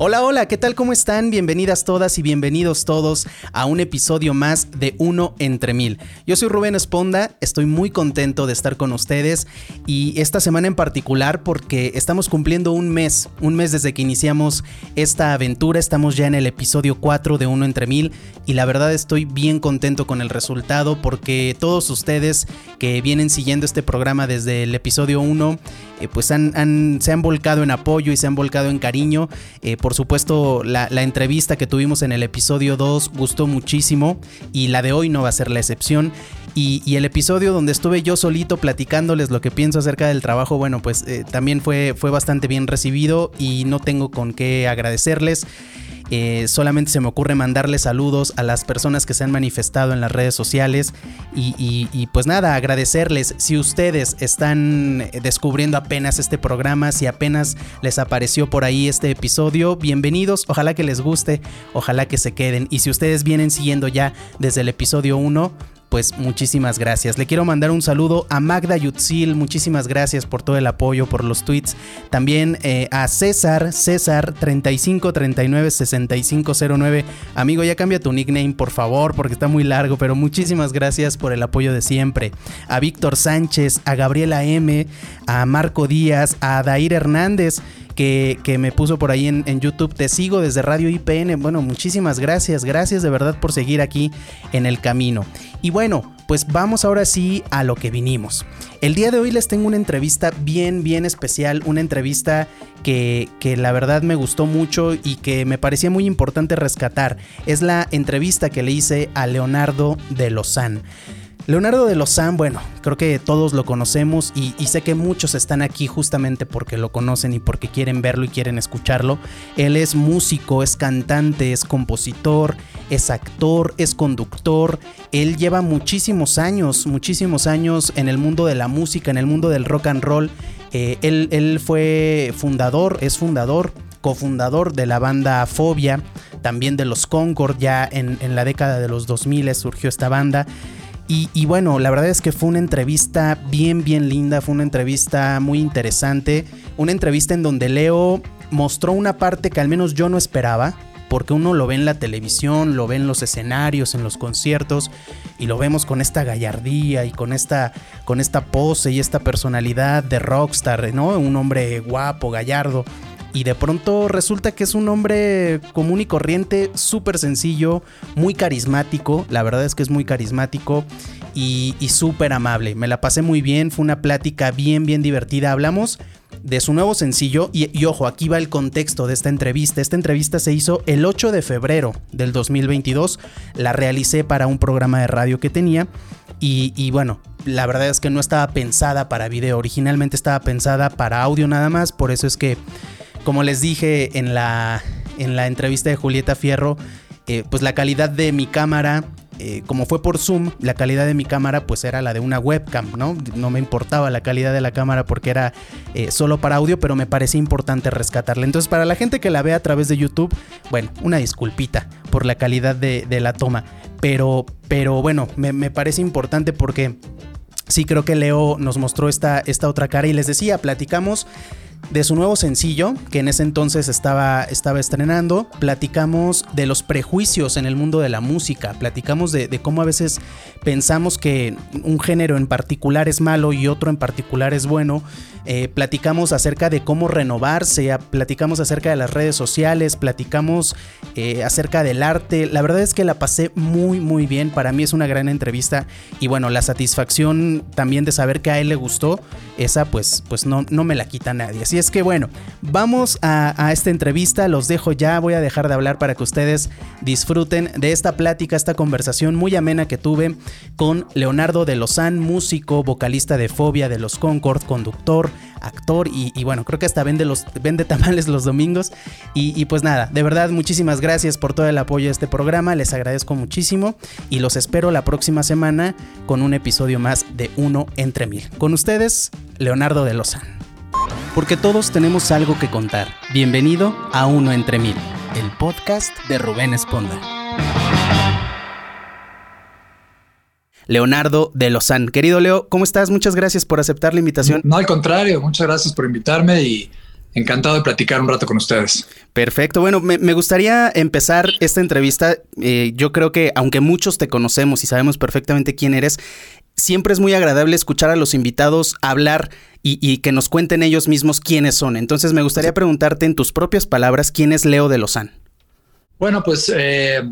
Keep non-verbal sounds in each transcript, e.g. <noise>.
Hola, hola, ¿qué tal? ¿Cómo están? Bienvenidas todas y bienvenidos todos a un episodio más de Uno entre Mil. Yo soy Rubén Esponda, estoy muy contento de estar con ustedes y esta semana en particular porque estamos cumpliendo un mes, un mes desde que iniciamos esta aventura, estamos ya en el episodio 4 de Uno entre Mil y la verdad estoy bien contento con el resultado porque todos ustedes que vienen siguiendo este programa desde el episodio 1 eh, pues se han volcado en apoyo y se han volcado en cariño. Eh, por supuesto, la, entrevista que tuvimos en el episodio 2 gustó muchísimo y la de hoy no va a ser la excepción. Y, el episodio donde estuve yo solito platicándoles lo que pienso acerca del trabajo, bueno, pues eh, también fue, fue bastante bien recibido y no tengo con qué agradecerles. Eh, solamente se me ocurre mandarle saludos a las personas que se han manifestado en las redes sociales y, pues nada, agradecerles. Si ustedes están descubriendo apenas este programa, si apenas les apareció por ahí este episodio, bienvenidos, ojalá que les guste, ojalá que se queden. Y si ustedes vienen siguiendo ya desde el episodio 1, pues muchísimas gracias. Le quiero mandar un saludo a Magda Yutzil, muchísimas gracias por todo el apoyo, por los tweets. También eh, a César, César 35396509. Amigo, ya cambia tu nickname, por favor, porque está muy largo, pero muchísimas gracias por el apoyo de siempre. A Víctor Sánchez, a Gabriela M, a Marco Díaz, a Dair Hernández que, me puso por ahí en, YouTube. Te sigo desde Radio IPN. Bueno, muchísimas gracias. Gracias de verdad por seguir aquí en el camino. Y bueno, pues vamos ahora sí a lo que vinimos. El día de hoy les tengo una entrevista bien, bien especial. Una entrevista que, que la verdad me gustó mucho y que me parecía muy importante rescatar. Es la entrevista que le hice a Leonardo de Lozán. Leonardo de Lozán, bueno, creo que todos lo conocemos y, sé que muchos están aquí justamente porque lo conocen y porque quieren verlo y quieren escucharlo. Él es músico, es cantante, es compositor, es actor, es conductor. Él lleva muchísimos años, muchísimos años en el mundo de la música, en el mundo del rock and roll. Eh, él, fue fundador, es fundador cofundador de la banda Fobia, también de los Concord, ya en, en la década de los 2000 surgió esta banda. Y, bueno, la verdad es que fue una entrevista bien, bien linda, fue una entrevista muy interesante, una entrevista en donde Leo mostró una parte que al menos yo no esperaba, porque uno lo ve en la televisión, lo ve en los escenarios, en los conciertos, y lo vemos con esta gallardía y con esta, con esta pose y esta personalidad de rockstar, ¿no? Un hombre guapo, gallardo y de pronto resulta que es un hombre común y corriente, súper sencillo, muy carismático, la verdad es que es muy carismático y, súper amable. Me la pasé muy bien, fue una plática bien, bien divertida. Hablamos de su nuevo sencillo y, ojo, aquí va el contexto de esta entrevista. Esta entrevista se hizo el 8 de febrero del 2022, la realicé para un programa de radio que tenía y, y bueno, la verdad es que no estaba pensada para video, originalmente estaba pensada para audio nada más, por eso es que como les dije en la, en la entrevista de Julieta Fierro, eh, pues la calidad de mi cámara, eh, como fue por Zoom, la calidad de mi cámara pues era la de una webcam, ¿no? No me importaba la calidad de la cámara porque era eh, solo para audio, pero me parecía importante rescatarla. Entonces para la gente que la ve a través de YouTube, bueno, una disculpita por la calidad de, la toma. Pero, pero bueno, me, me parece importante porque sí creo que Leo nos mostró esta, esta otra cara y les decía, platicamos de su nuevo sencillo, que en ese entonces estaba, estrenando. Platicamos de los prejuicios en el mundo de la música, platicamos de, cómo a veces pensamos que un género en particular es malo y otro en particular es bueno. Eh, platicamos acerca de cómo renovarse, platicamos acerca de las redes sociales, platicamos eh, acerca del arte. La verdad es que la pasé muy, muy bien. Para mí es una gran entrevista y bueno, la satisfacción también de saber que a él le gustó, esa pues, pues no, no me la quita nadie. Así es que bueno, vamos a, a esta entrevista, los dejo ya, voy a dejar de hablar para que ustedes disfruten de esta plática, esta conversación muy amena que tuve con Leonardo de Lozán, músico, vocalista de Fobia de los Concord, conductor, actor y, bueno, creo que hasta vende, los, vende tamales los domingos. Y, pues nada, de verdad muchísimas gracias por todo el apoyo a este programa, les agradezco muchísimo y los espero la próxima semana con un episodio más de Uno entre Mil. Con ustedes, Leonardo de Lozán. Porque todos tenemos algo que contar. Bienvenido a Uno entre Mil, el podcast de Rubén Esponda. Leonardo de Lozán. Querido Leo, ¿cómo estás? Muchas gracias por aceptar la invitación. No, al contrario, muchas gracias por invitarme y encantado de platicar un rato con ustedes. Perfecto. Bueno, me, gustaría empezar esta entrevista. Eh, yo creo que aunque muchos te conocemos y sabemos perfectamente quién eres, siempre es muy agradable escuchar a los invitados hablar y, que nos cuenten ellos mismos quiénes son. Entonces me gustaría preguntarte en tus propias palabras, ¿quién es Leo de Lozán? Bueno, pues eh,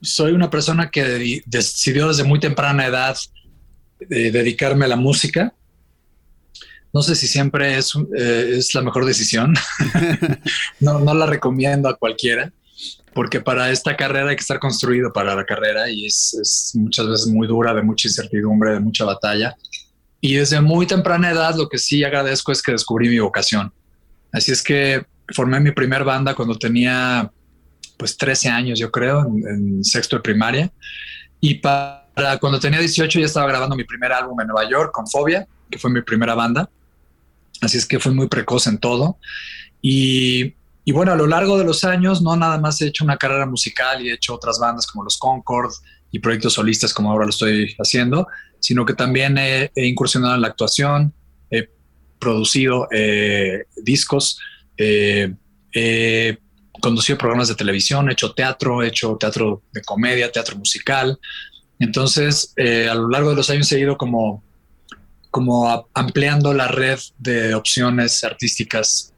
soy una persona que decidió desde muy temprana edad eh, dedicarme a la música. No sé si siempre es, eh, es la mejor decisión. <laughs> <laughs> no, no la recomiendo a cualquiera, porque para esta carrera hay que estar construido para la carrera y es, es muchas veces muy dura, de mucha incertidumbre, de mucha batalla. Y desde muy temprana edad lo que sí agradezco es que descubrí mi vocación. Así es que formé mi primer banda cuando tenía pues 13 años, yo creo, en, sexto de primaria. Y para cuando tenía 18 ya estaba grabando mi primer álbum en Nueva York con Fobia, que fue mi primera banda. Así es que fue muy precoz en todo. Y, y bueno, a lo largo de los años no nada más he hecho una carrera musical y he hecho otras bandas como los Concord y proyectos solistas como ahora lo estoy haciendo, sino que también he, incursionado en la actuación, he producido eh, discos, eh, he conducido programas de televisión, he hecho teatro, he hecho teatro de comedia, teatro musical. Entonces, eh, a lo largo de los años he ido como, como ampliando la red de opciones artísticas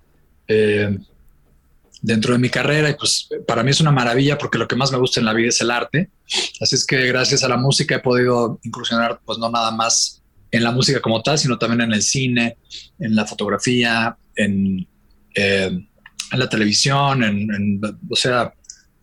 dentro de mi carrera y pues para mí es una maravilla porque lo que más me gusta en la vida es el arte. Así es que gracias a la música he podido incursionar pues no nada más en la música como tal, sino también en el cine, en la fotografía, en, eh, la televisión, en, o sea,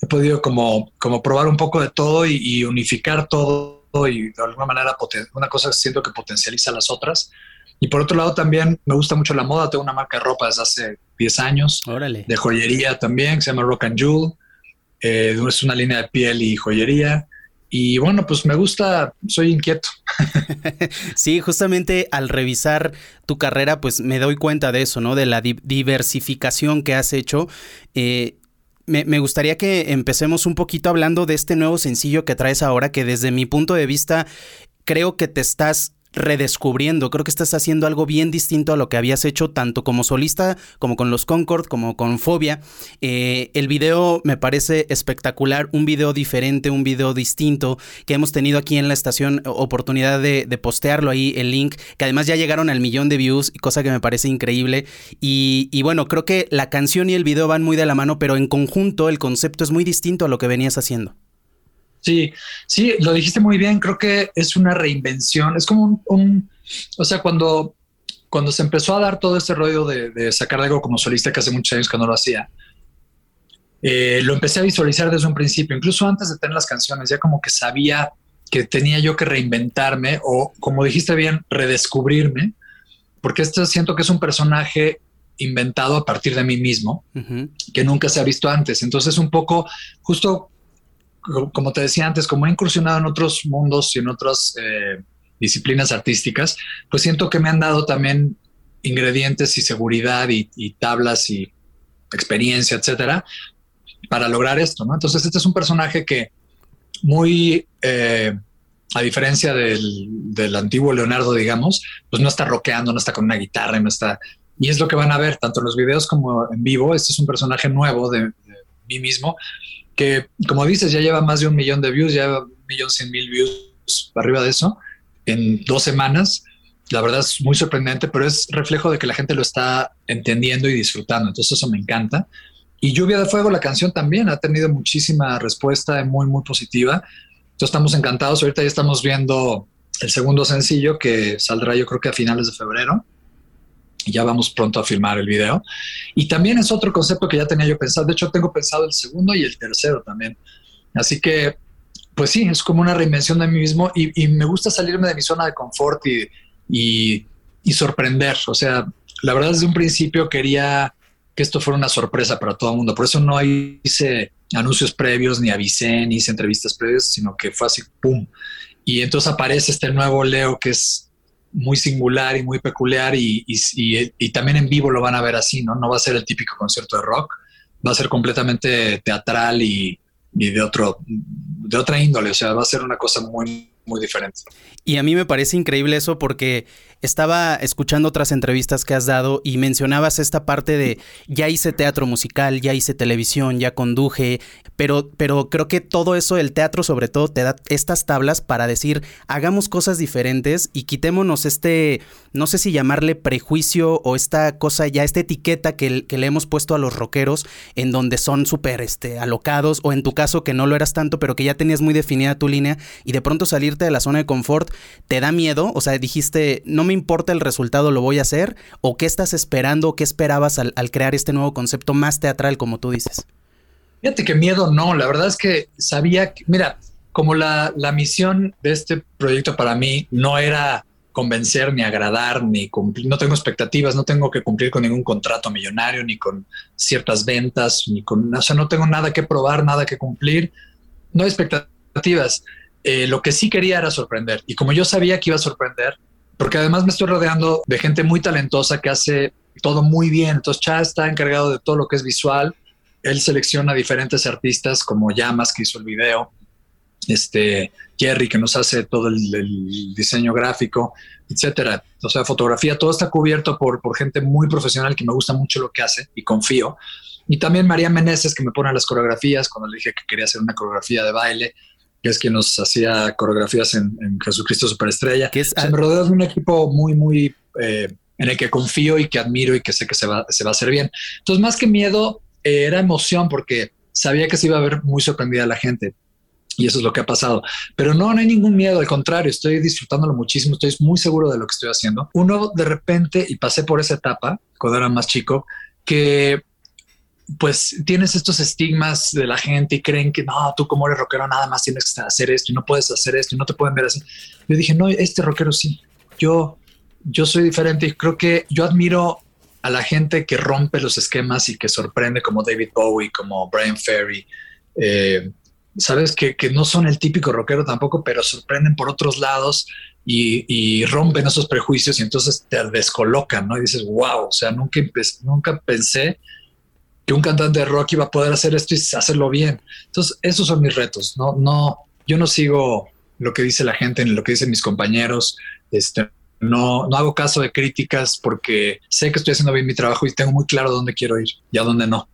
he podido como, como probar un poco de todo y, unificar todo y de alguna manera una cosa siento que potencializa las otras. Y por otro lado también me gusta mucho la moda, tengo una marca de ropa desde hace 10 años. Órale. De joyería también, que se llama Rock and Jewel. Eh, es una línea de piel y joyería. Y bueno, pues me gusta, soy inquieto. <laughs> sí, justamente al revisar tu carrera, pues me doy cuenta de eso, ¿no? De la diversificación que has hecho. Eh, me, me, gustaría que empecemos un poquito hablando de este nuevo sencillo que traes ahora, que desde mi punto de vista creo que te estás redescubriendo. Creo que estás haciendo algo bien distinto a lo que habías hecho tanto como solista, como con los Concord, como con Fobia. Eh, el video me parece espectacular, un video diferente, un video distinto que hemos tenido aquí en la estación oportunidad de, postearlo ahí, el link, que además ya llegaron al millón de views, cosa que me parece increíble. Y, y bueno, creo que la canción y el video van muy de la mano, pero en conjunto el concepto es muy distinto a lo que venías haciendo. Sí, sí, lo dijiste muy bien. Creo que es una reinvención. Es como un, o sea, cuando, cuando se empezó a dar todo este rollo de, sacar algo como solista, que hace muchos años que no lo hacía, eh, lo empecé a visualizar desde un principio, incluso antes de tener las canciones, ya como que sabía que tenía yo que reinventarme o, como dijiste bien, redescubrirme, porque esto siento que es un personaje inventado a partir de mí mismo, que nunca se ha visto antes. Entonces, un poco, justo como te decía antes, como he incursionado en otros mundos y en otras eh, disciplinas artísticas, pues siento que me han dado también ingredientes y seguridad y, tablas y experiencia, etcétera, para lograr esto, ¿no? Entonces, este es un personaje que muy, eh, a diferencia del, antiguo Leonardo, digamos, pues no está rockeando, no está con una guitarra, no está... Y es lo que van a ver, tanto en los videos como en vivo. Este es un personaje nuevo de mí mismo que como dices, ya lleva más de un millón de views, ya un millón cien mil views arriba de eso en dos semanas. La verdad es muy sorprendente, pero es reflejo de que la gente lo está entendiendo y disfrutando. Entonces eso me encanta. Y Lluvia de Fuego, la canción también ha tenido muchísima respuesta muy, muy positiva. Entonces estamos encantados. Ahorita ya estamos viendo el segundo sencillo que saldrá yo creo que a finales de febrero ya vamos pronto a filmar el video. Y también es otro concepto que ya tenía yo pensado. De hecho, tengo pensado el segundo y el tercero también. Así que, pues sí, es como una reinvención de mí mismo y, me gusta salirme de mi zona de confort y, y, sorprender. O sea, la verdad desde un principio quería que esto fuera una sorpresa para todo el mundo. Por eso no hice anuncios previos, ni avisé, ni hice entrevistas previas, sino que fue así, ¡pum! Y entonces aparece este nuevo Leo que es muy singular y muy peculiar y, también en vivo lo van a ver así, ¿no? No va a ser el típico concierto de rock, va a ser completamente teatral y, de otro de otra índole, o sea, va a ser una cosa muy muy diferente. Y a mí me parece increíble eso porque estaba escuchando otras entrevistas que has dado y mencionabas esta parte de ya hice teatro musical, ya hice televisión, ya conduje, pero, pero creo que todo eso, el teatro sobre todo, te da estas tablas para decir hagamos cosas diferentes y quitémonos este, no sé si llamarle prejuicio o esta cosa ya, esta etiqueta que, que le hemos puesto a los rockeros en donde son súper este, alocados o en tu caso que no lo eras tanto, pero que ya tenías muy definida tu línea y de pronto de la zona de confort te da miedo, o sea, dijiste, no me importa el resultado, lo voy a hacer, o qué estás esperando, qué esperabas al, crear este nuevo concepto más teatral, como tú dices. Fíjate que miedo no, la verdad es que sabía que, mira, como la, la misión de este proyecto para mí no era convencer, ni agradar, ni cumplir, no tengo expectativas, no tengo que cumplir con ningún contrato millonario, ni con ciertas ventas, ni con, o sea, no tengo nada que probar, nada que cumplir, no hay expectativas. Eh, lo que sí quería era sorprender. Y como yo sabía que iba a sorprender, porque además me estoy rodeando de gente muy talentosa que hace todo muy bien. Entonces, Chad está encargado de todo lo que es visual. Él selecciona diferentes artistas como Llamas, que hizo el video, este Jerry, que nos hace todo el, diseño gráfico, etcétera. O sea, fotografía, todo está cubierto por, por gente muy profesional que me gusta mucho lo que hace y confío. Y también María Meneses, que me pone las coreografías cuando le dije que quería hacer una coreografía de baile que es quien nos hacía coreografías en, Jesucristo Superestrella. Que es, me rodeo de un equipo muy, muy eh, en el que confío y que admiro y que sé que se va, se va a hacer bien. Entonces, más que miedo, eh, era emoción porque sabía que se iba a ver muy sorprendida la gente. Y eso es lo que ha pasado. Pero no, no hay ningún miedo, al contrario, estoy disfrutándolo muchísimo, estoy muy seguro de lo que estoy haciendo. Uno de repente, y pasé por esa etapa cuando era más chico, que pues tienes estos estigmas de la gente y creen que no, tú como eres rockero nada más tienes que hacer esto y no puedes hacer esto y no te pueden ver así. Yo dije, no, este rockero sí, yo, yo soy diferente y creo que yo admiro a la gente que rompe los esquemas y que sorprende como David Bowie, como Brian Ferry, eh, sabes que, no son el típico rockero tampoco, pero sorprenden por otros lados y, rompen esos prejuicios y entonces te descolocan, ¿no? Y dices, wow, o sea, nunca, nunca pensé que un cantante de rock iba a poder hacer esto y hacerlo bien. Entonces, esos son mis retos. No, no, yo no sigo lo que dice la gente ni lo que dicen mis compañeros. Este, no, no hago caso de críticas porque sé que estoy haciendo bien mi trabajo y tengo muy claro dónde quiero ir y a dónde no.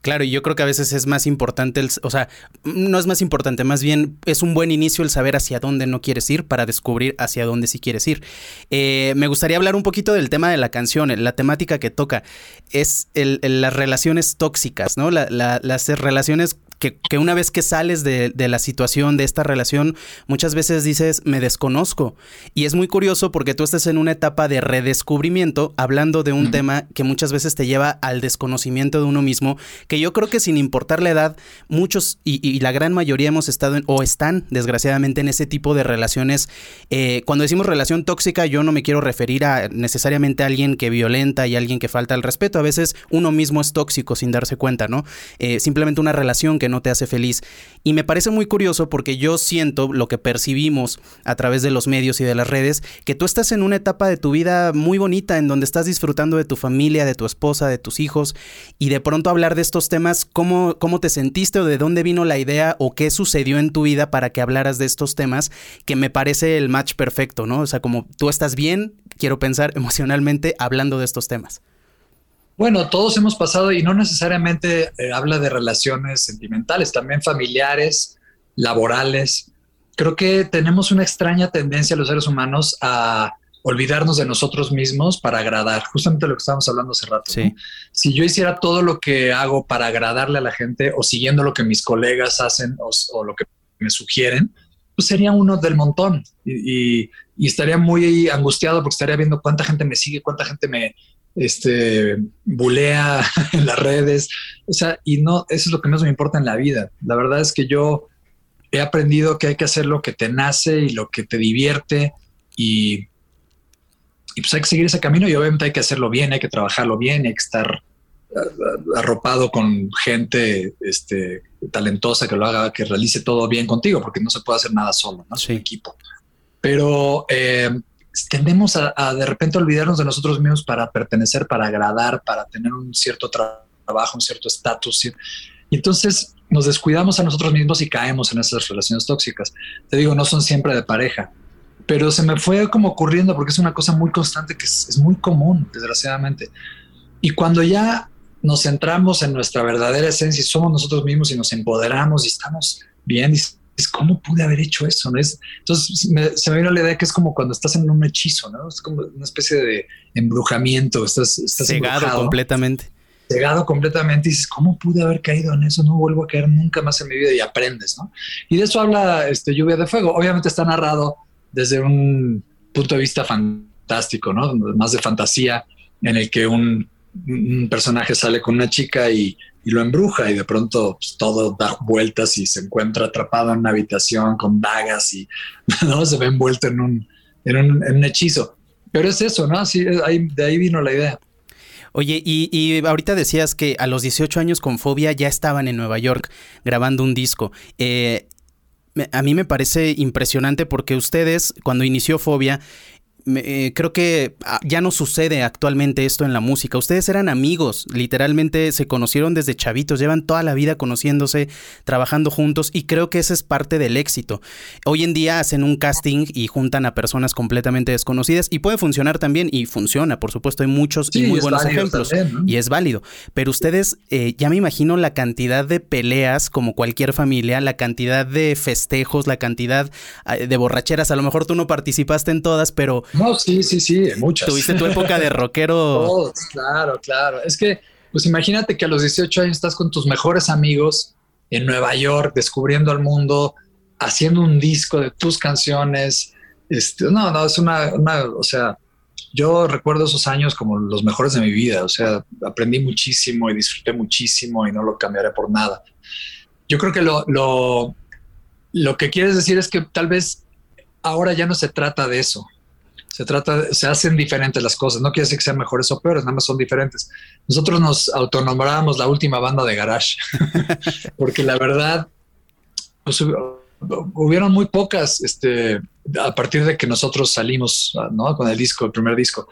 Claro, y yo creo que a veces es más importante, el, o sea, no es más importante, más bien es un buen inicio el saber hacia dónde no quieres ir para descubrir hacia dónde sí quieres ir. Eh, me gustaría hablar un poquito del tema de la canción, la temática que toca, es el, las relaciones tóxicas, ¿no? las relaciones que, una vez que sales de, la situación, de esta relación, muchas veces dices, me desconozco. Y es muy curioso porque tú estás en una etapa de redescubrimiento, hablando de un tema que muchas veces te lleva al desconocimiento de uno mismo, que yo creo que sin importar la edad, muchos y, la gran mayoría hemos estado en, o están desgraciadamente en ese tipo de relaciones. Eh, cuando decimos relación tóxica, yo no me quiero referir a necesariamente a alguien que violenta y alguien que falta el respeto. A veces uno mismo es tóxico sin darse cuenta, ¿no? Eh, simplemente una relación que no te hace feliz. Y me parece muy curioso porque yo siento lo que percibimos a través de los medios y de las redes, que tú estás en una etapa de tu vida muy bonita en donde estás disfrutando de tu familia, de tu esposa, de tus hijos, y de pronto hablar de estos temas, ¿cómo, cómo te sentiste o de dónde vino la idea o qué sucedió en tu vida para que hablaras de estos temas, que me parece el match perfecto, ¿no? O sea, como tú estás bien, quiero pensar <laughs> emocionalmente hablando de estos temas. Bueno, todos hemos pasado y no necesariamente eh, habla de relaciones sentimentales, también familiares, laborales. Creo que tenemos una extraña tendencia los seres humanos a olvidarnos de nosotros mismos para agradar, justamente lo que estábamos hablando hace rato. Si yo hiciera todo lo que hago para agradarle a la gente o siguiendo lo que mis colegas hacen o, lo que me sugieren, pues sería uno del montón y, y, estaría muy angustiado porque estaría viendo cuánta gente me sigue, cuánta gente me, este, bulea <laughs> en las redes. O sea, y no, eso es lo que más me importa en la vida. La verdad es que yo he aprendido que hay que hacer lo que te nace y lo que te divierte y, y pues hay que seguir ese camino y obviamente hay que hacerlo bien, hay que trabajarlo bien, hay que estar arropado con gente este, talentosa que lo haga, que realice todo bien contigo, porque no se puede hacer nada solo, ¿no? Es un equipo. Pero eh, tendemos a, de repente olvidarnos de nosotros mismos para pertenecer, para agradar, para tener un cierto trabajo, un cierto estatus. Y entonces nos descuidamos a nosotros mismos y caemos en esas relaciones tóxicas. Te digo, no son siempre de pareja, pero se me fue como ocurriendo porque es una cosa muy constante que es, muy común, desgraciadamente. Y cuando ya nos centramos en nuestra verdadera esencia y somos nosotros mismos y nos empoderamos y estamos bien, es cómo pude haber hecho eso, ¿no? Es, entonces se me vino la idea que es como cuando estás en un hechizo, ¿no? Es como una especie de embrujamiento, estás, estás cegado completamente cegado completamente y dices, ¿cómo pude haber caído en eso? No vuelvo a caer nunca más en mi vida y aprendes, ¿no? Y de eso habla este, Lluvia de Fuego. Obviamente está narrado desde un punto de vista fantástico, ¿no? Más de fantasía, en el que un, personaje sale con una chica y, lo embruja y de pronto pues, todo da vueltas y se encuentra atrapado en una habitación con dagas y <laughs> ¿no? se ve envuelto en un, en un, hechizo. Pero es eso, ¿no? Así, de ahí vino la idea. Oye, y, ahorita decías que a los 18 años con Fobia ya estaban en Nueva York grabando un disco. Eh, a mí me parece impresionante porque ustedes, cuando inició Fobia, eh, creo que ah, ya no sucede actualmente esto en la música. Ustedes eran amigos, literalmente se conocieron desde chavitos, llevan toda la vida conociéndose, trabajando juntos y creo que ese es parte del éxito. Hoy en día hacen un casting y juntan a personas completamente desconocidas y puede funcionar también y funciona, por supuesto, hay muchos y muy buenos ejemplos y es válido. Pero ustedes, eh, ya me imagino la cantidad de peleas como cualquier familia, la cantidad de festejos, la cantidad ah, de borracheras, a lo mejor tú no participaste en todas, pero no, sí, sí, sí, muchas. Tuviste tu época de rockero. <laughs> claro, claro. Es que, pues imagínate que a los 18 años estás con tus mejores amigos en Nueva York, descubriendo el mundo, haciendo un disco de tus canciones. Este, no, no, es una, una, o sea, yo recuerdo esos años como los mejores de mi vida. O sea, aprendí muchísimo y disfruté muchísimo y no lo cambiaré por nada. Yo creo que lo, lo, lo que quieres decir es que tal vez ahora ya no se trata de eso. Se trata, se hacen diferentes las cosas. No quiere decir que sean mejores o peores, nada más son diferentes. Nosotros nos autonombramos la última banda de garage, <laughs> porque la verdad, pues, hubieron muy pocas, este, a partir de que nosotros salimos, ¿no? Con el disco, el primer disco.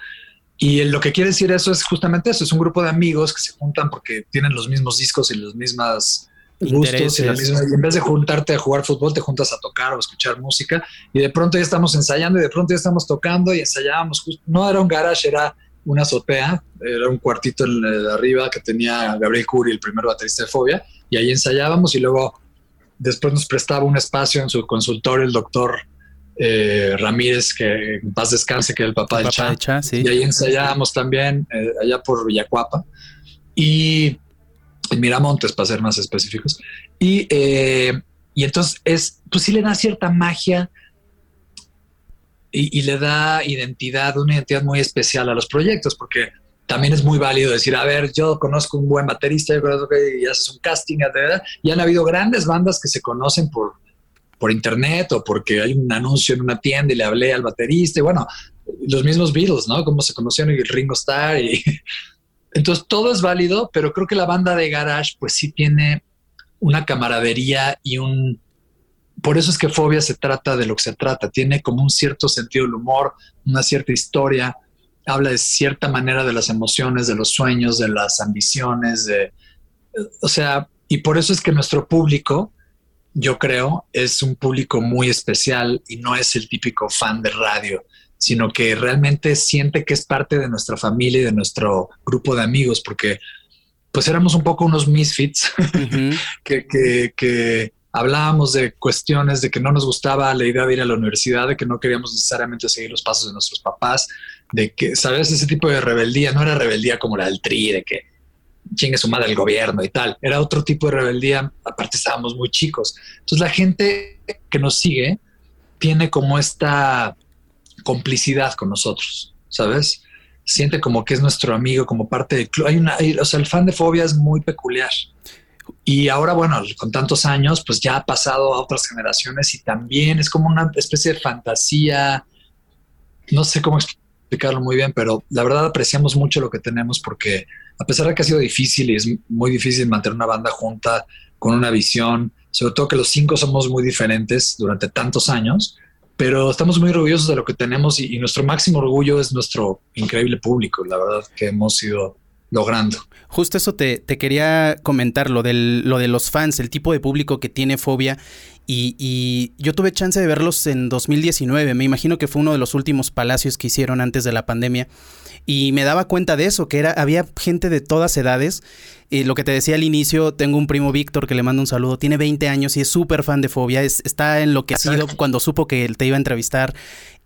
Y lo que quiere decir eso es justamente eso, es un grupo de amigos que se juntan porque tienen los mismos discos y las mismas gustos y, la misma, y en vez de juntarte a jugar fútbol, te juntas a tocar o escuchar música y de pronto ya estamos ensayando y de pronto ya estamos tocando y ensayábamos. No era un garage, era una azotea, era un cuartito en de arriba que tenía Gabriel Curi, el primer baterista de Fobia, y ahí ensayábamos y luego después nos prestaba un espacio en su consultorio el doctor eh, Ramírez, que en paz descanse, que era el papá, de Cha. Y ahí ensayábamos también, eh, allá por Villacuapa. Y en Miramontes, para ser más específicos. Y, eh, y entonces es, pues sí le da cierta magia y, le da identidad, una identidad muy especial a los proyectos, porque también es muy válido decir, a ver, yo conozco un buen baterista, yo conozco que y haces un casting, y han habido grandes bandas que se conocen por, por internet o porque hay un anuncio en una tienda y le hablé al baterista, y bueno, los mismos Beatles, ¿no? Como se conocieron y Ringo Starr y entonces todo es válido, pero creo que la banda de garage pues sí tiene una camaradería y un... Por eso es que Fobia se trata de lo que se trata, tiene como un cierto sentido del humor, una cierta historia, habla de cierta manera de las emociones, de los sueños, de las ambiciones, de... O sea, y por eso es que nuestro público, yo creo, es un público muy especial y no es el típico fan de radio sino que realmente siente que es parte de nuestra familia y de nuestro grupo de amigos, porque pues éramos un poco unos misfits <laughs> que, hablábamos de cuestiones de que no nos gustaba la idea de ir a la universidad, de que no queríamos necesariamente seguir los pasos de nuestros papás, de que, ¿sabes? Ese tipo de rebeldía no era rebeldía como la del tri, de que chingue su madre el gobierno y tal, era otro tipo de rebeldía, aparte estábamos muy chicos. Entonces la gente que nos sigue tiene como esta complicidad con nosotros, ¿sabes? Siente como que es nuestro amigo, como parte del club. Hay una, o sea, el fan de fobia es muy peculiar. Y ahora, bueno, con tantos años, pues ya ha pasado a otras generaciones y también es como una especie de fantasía. No sé cómo explicarlo muy bien, pero la verdad apreciamos mucho lo que tenemos porque a pesar de que ha sido difícil y es muy difícil mantener una banda junta con una visión, sobre todo que los cinco somos muy diferentes durante tantos años, pero estamos muy orgullosos de lo que tenemos y, nuestro máximo orgullo es nuestro increíble público. La verdad que hemos sido logrando. Justo eso te, te quería comentar, lo, del, lo de los fans, el tipo de público que tiene fobia. Y, y, yo tuve chance de verlos en 2019, me imagino que fue uno de los últimos palacios que hicieron antes de la pandemia. Y me daba cuenta de eso, que era, había gente de todas edades. Y lo que te decía al inicio, tengo un primo Víctor que le mando un saludo, tiene 20 años y es súper fan de Fobia, es, está enloquecido cuando supo que él te iba a entrevistar.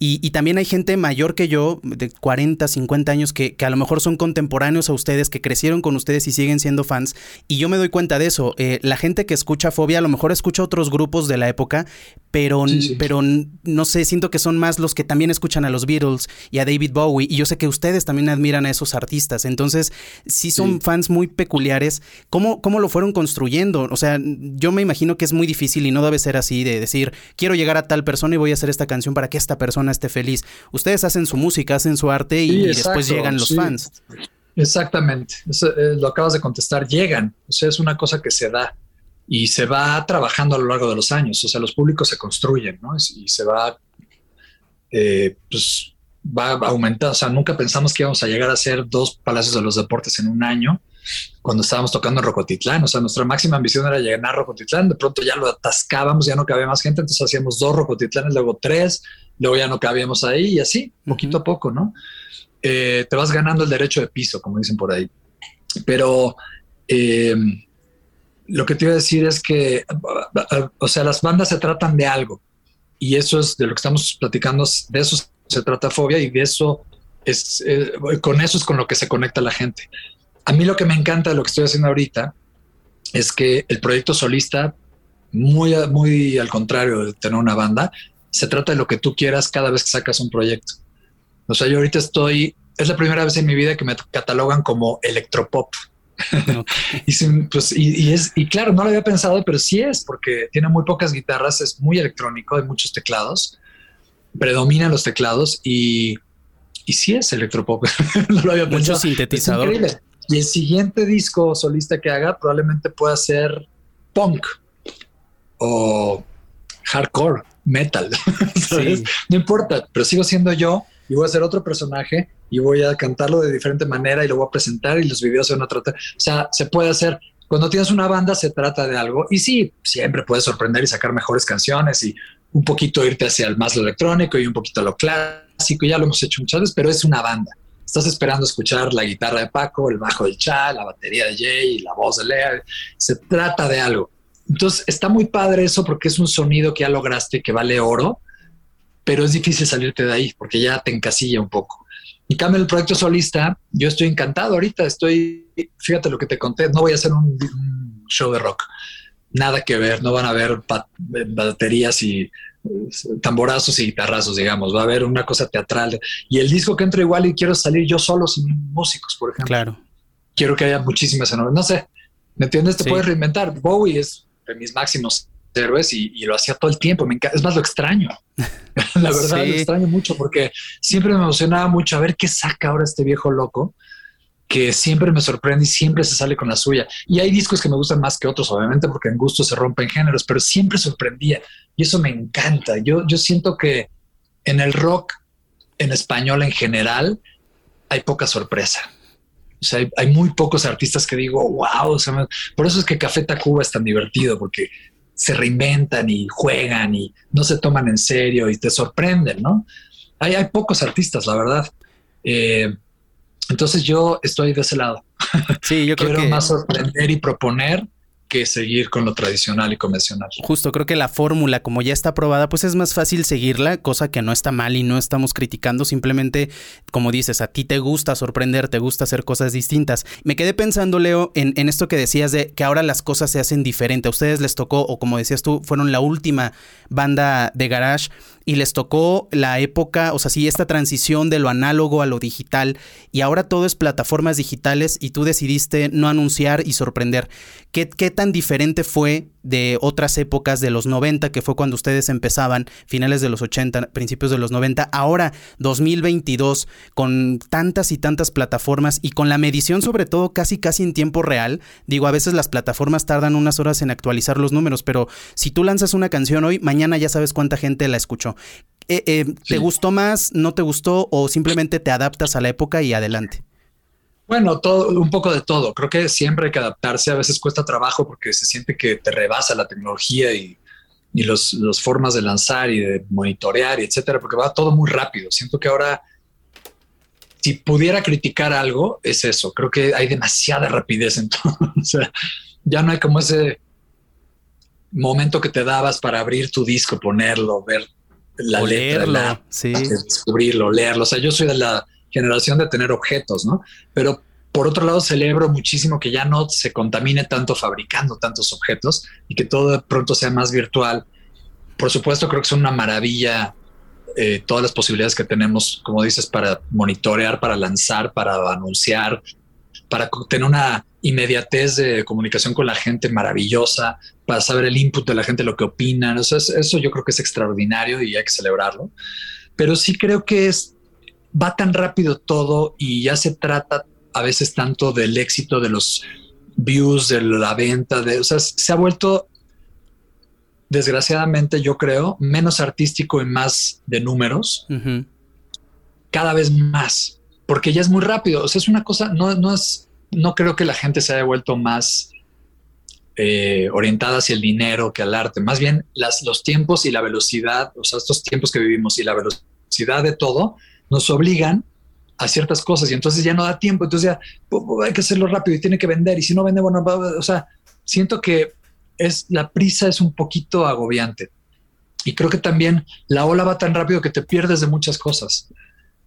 Y, también hay gente mayor que yo, de 40, 50 años, que, que, a lo mejor son contemporáneos a ustedes, que crecieron con ustedes y siguen siendo fans. Y yo me doy cuenta de eso. Eh, la gente que escucha Fobia a lo mejor escucha otros grupos de la época, pero, pero no sé, siento que son más los que también escuchan a los Beatles y a David Bowie. Y yo sé que ustedes también admiran a esos artistas. Entonces, sí son fans muy peculiares. ¿Cómo, ¿Cómo lo fueron construyendo? O sea, yo me imagino que es muy difícil y no debe ser así de decir, quiero llegar a tal persona y voy a hacer esta canción para que esta persona esté feliz. Ustedes hacen su música, hacen su arte y, después llegan los fans. Exactamente, eh, lo acabas de contestar, llegan, o sea, es una cosa que se da y se va trabajando a lo largo de los años, o sea, los públicos se construyen, ¿no? Y se va, eh, pues, va aumentando, o sea, nunca pensamos que íbamos a llegar a ser dos palacios de los deportes en un año, cuando estábamos tocando en Rocotitlán. O sea, nuestra máxima ambición era llegar a Rocotitlán. De pronto ya lo atascábamos, ya no cabía más gente. Entonces hacíamos dos Rocotitlanes, luego tres, luego ya no cabíamos ahí y así, poquito a poco, ¿no? Eh, te vas ganando el derecho de piso, como dicen por ahí. Pero eh, lo que te iba a decir es que, o sea, las bandas se tratan de algo y eso es de lo que estamos platicando, de eso se trata fobia y de eso es, eh, con eso es con lo que se conecta la gente. A mí lo que me encanta de lo que estoy haciendo ahorita es que el proyecto solista, muy, muy al contrario de tener una banda, se trata de lo que tú quieras cada vez que sacas un proyecto. O sea, yo ahorita estoy, es la primera vez en mi vida que me catalogan como electropop. <laughs> y, pues, y, es, y claro, no lo había pensado, pero sí es, porque tiene muy pocas guitarras, es muy electrónico, hay muchos teclados, predominan los teclados y, y sí es electropop. <laughs> no lo había Mucho sintetizador. Y el siguiente disco solista que haga probablemente pueda ser punk o hardcore, metal. <laughs> No importa, pero sigo siendo yo y voy a ser otro personaje y voy a cantarlo de diferente manera y lo voy a presentar y los videos se van a. O sea, se puede hacer. Cuando tienes una banda se trata de algo y sí, siempre puedes sorprender y sacar mejores canciones y un poquito irte hacia el más lo electrónico y un poquito lo clásico. Ya lo hemos hecho muchas veces, pero es una banda. Estás esperando escuchar la guitarra de Paco, el bajo del Cha, la batería de Jay, la voz de Lea. Se trata de algo. Entonces está muy padre eso porque es un sonido que ya lograste que vale oro, pero es difícil salirte de ahí porque ya te encasilla un poco. Y cambio el proyecto solista, yo estoy encantado ahorita, estoy, fíjate lo que te conté, no voy a hacer un, show de rock, nada que ver, no van a haber baterías y tamborazos y guitarrazos, digamos, va a haber una cosa teatral. Y el disco que entra igual y quiero salir yo solo sin músicos, por ejemplo. Claro. Quiero que haya muchísimas no sé, ¿me entiendes? Te puedes reinventar. Bowie es de mis máximos héroes y, lo hacía todo el tiempo. Me es más, lo extraño. <laughs> La verdad, lo extraño mucho porque siempre me emocionaba mucho a ver qué saca ahora este viejo loco que siempre me sorprende y siempre se sale con la suya. Y hay discos que me gustan más que otros, obviamente, porque en gusto se rompen géneros, pero siempre sorprendía. Y eso me encanta. Yo, yo siento que en el rock en español en general hay poca sorpresa. O sea, hay, muy pocos artistas que digo, wow, por eso es que Café Tacuba es tan divertido, porque se reinventan y juegan y no se toman en serio y te sorprenden, ¿no? Hay, hay pocos artistas, la verdad. Eh, entonces yo estoy de ese lado. Sí, yo <laughs> creo Quiero más sorprender y proponer que seguir con lo tradicional y convencional. Justo, creo que la fórmula, como ya está aprobada, pues es más fácil seguirla, cosa que no está mal y no estamos criticando, simplemente, como dices, a ti te gusta sorprender, te gusta hacer cosas distintas. Me quedé pensando, Leo, en, en esto que decías de que ahora las cosas se hacen diferente. A ustedes les tocó, o como decías tú, fueron la última banda de garage y les tocó la época, o sea, sí, esta transición de lo análogo a lo digital y ahora todo es plataformas digitales y tú decidiste no anunciar y sorprender. ¿Qué, qué tan diferente fue de otras épocas de los 90, que fue cuando ustedes empezaban, finales de los 80, principios de los 90, ahora 2022, con tantas y tantas plataformas y con la medición sobre todo casi casi en tiempo real, digo, a veces las plataformas tardan unas horas en actualizar los números, pero si tú lanzas una canción hoy, mañana ya sabes cuánta gente la escuchó. Eh, eh, ¿Te gustó más, no te gustó o simplemente te adaptas a la época y adelante? Bueno, todo, un poco de todo. Creo que siempre hay que adaptarse. A veces cuesta trabajo porque se siente que te rebasa la tecnología y, y los, formas de lanzar y de monitorear y etcétera, porque va todo muy rápido. Siento que ahora, si pudiera criticar algo, es eso. Creo que hay demasiada rapidez en <laughs> todo. o sea, ya no hay como ese momento que te dabas para abrir tu disco, ponerlo, ver la letra, descubrirlo, leerlo. O sea, yo soy de la generación de tener objetos, ¿no? Pero por otro lado, celebro muchísimo que ya no se contamine tanto fabricando tantos objetos y que todo de pronto sea más virtual. Por supuesto, creo que son una maravilla eh, todas las posibilidades que tenemos, como dices, para monitorear, para lanzar, para anunciar, para tener una inmediatez de comunicación con la gente maravillosa, para saber el input de la gente, lo que opinan. Eso, eso yo creo que es extraordinario y hay que celebrarlo. Pero sí creo que es va tan rápido todo y ya se trata a veces tanto del éxito de los views, de la venta, de, o sea, se ha vuelto desgraciadamente, yo creo, menos artístico y más de números, cada vez más, porque ya es muy rápido. O sea, es una cosa, no, no es, no creo que la gente se haya vuelto más eh, orientada hacia el dinero que al arte. Más bien, las, los tiempos y la velocidad, o sea, estos tiempos que vivimos y la velocidad de todo nos obligan a ciertas cosas y entonces ya no da tiempo, entonces ya hay que hacerlo rápido y tiene que vender y si no vende, bueno, o sea, siento que es la prisa es un poquito agobiante y creo que también la ola va tan rápido que te pierdes de muchas cosas.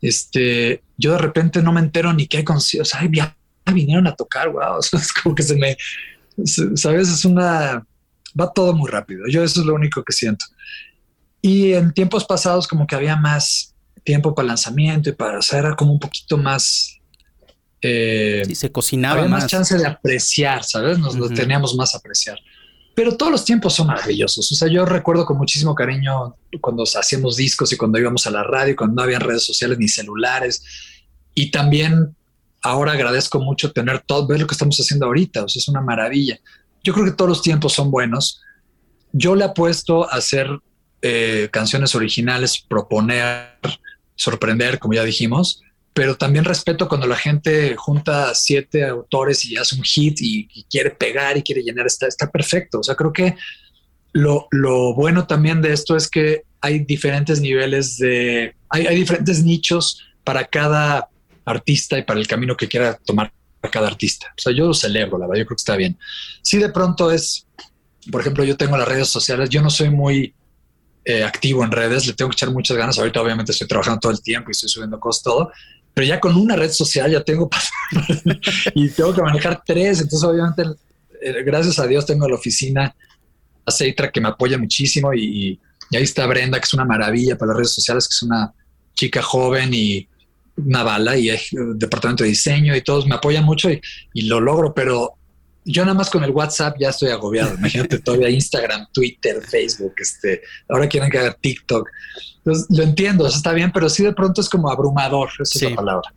Este, yo de repente no me entero ni qué hay conciertos, o sea, ya vinieron a tocar, wow, <laughs> es como que se me, sabes, es una, va todo muy rápido. Yo eso es lo único que siento. Y en tiempos pasados como que había más, tiempo para lanzamiento y para, hacer era como un poquito más... Eh, sí, se cocinaba había más. chance de apreciar, ¿sabes? Nos lo teníamos más apreciar. Pero todos los tiempos son maravillosos. O sea, yo recuerdo con muchísimo cariño cuando hacíamos discos y cuando íbamos a la radio, cuando no había redes sociales ni celulares. Y también ahora agradezco mucho tener todo, ver lo que estamos haciendo ahorita. O sea, es una maravilla. Yo creo que todos los tiempos son buenos. Yo le apuesto a hacer eh, canciones originales, proponer sorprender, como ya dijimos, pero también respeto cuando la gente junta siete autores y hace un hit y, quiere pegar y quiere llenar, está, está perfecto. O sea, creo que lo, bueno también de esto es que hay diferentes niveles de, hay, diferentes nichos para cada artista y para el camino que quiera tomar cada artista. O sea, yo lo celebro, la verdad, yo creo que está bien. Si de pronto es, por ejemplo, yo tengo las redes sociales, yo no soy muy eh, activo en redes, le tengo que echar muchas ganas. Ahorita obviamente estoy trabajando todo el tiempo y estoy subiendo cosas, todo, pero ya con una red social ya tengo <laughs> y tengo que manejar tres. Entonces obviamente, eh, gracias a Dios tengo la oficina Aceitra que me apoya muchísimo y, ahí está Brenda, que es una maravilla para las redes sociales, que es una chica joven y una bala y es departamento de diseño y todos me apoyan mucho y, y lo logro, pero yo nada más con el WhatsApp ya estoy agobiado. <laughs> Imagínate todavía Instagram, Twitter, Facebook, este, ahora quieren que haga TikTok. Entonces, lo entiendo, eso está bien, pero sí de pronto es como abrumador, esa es la palabra.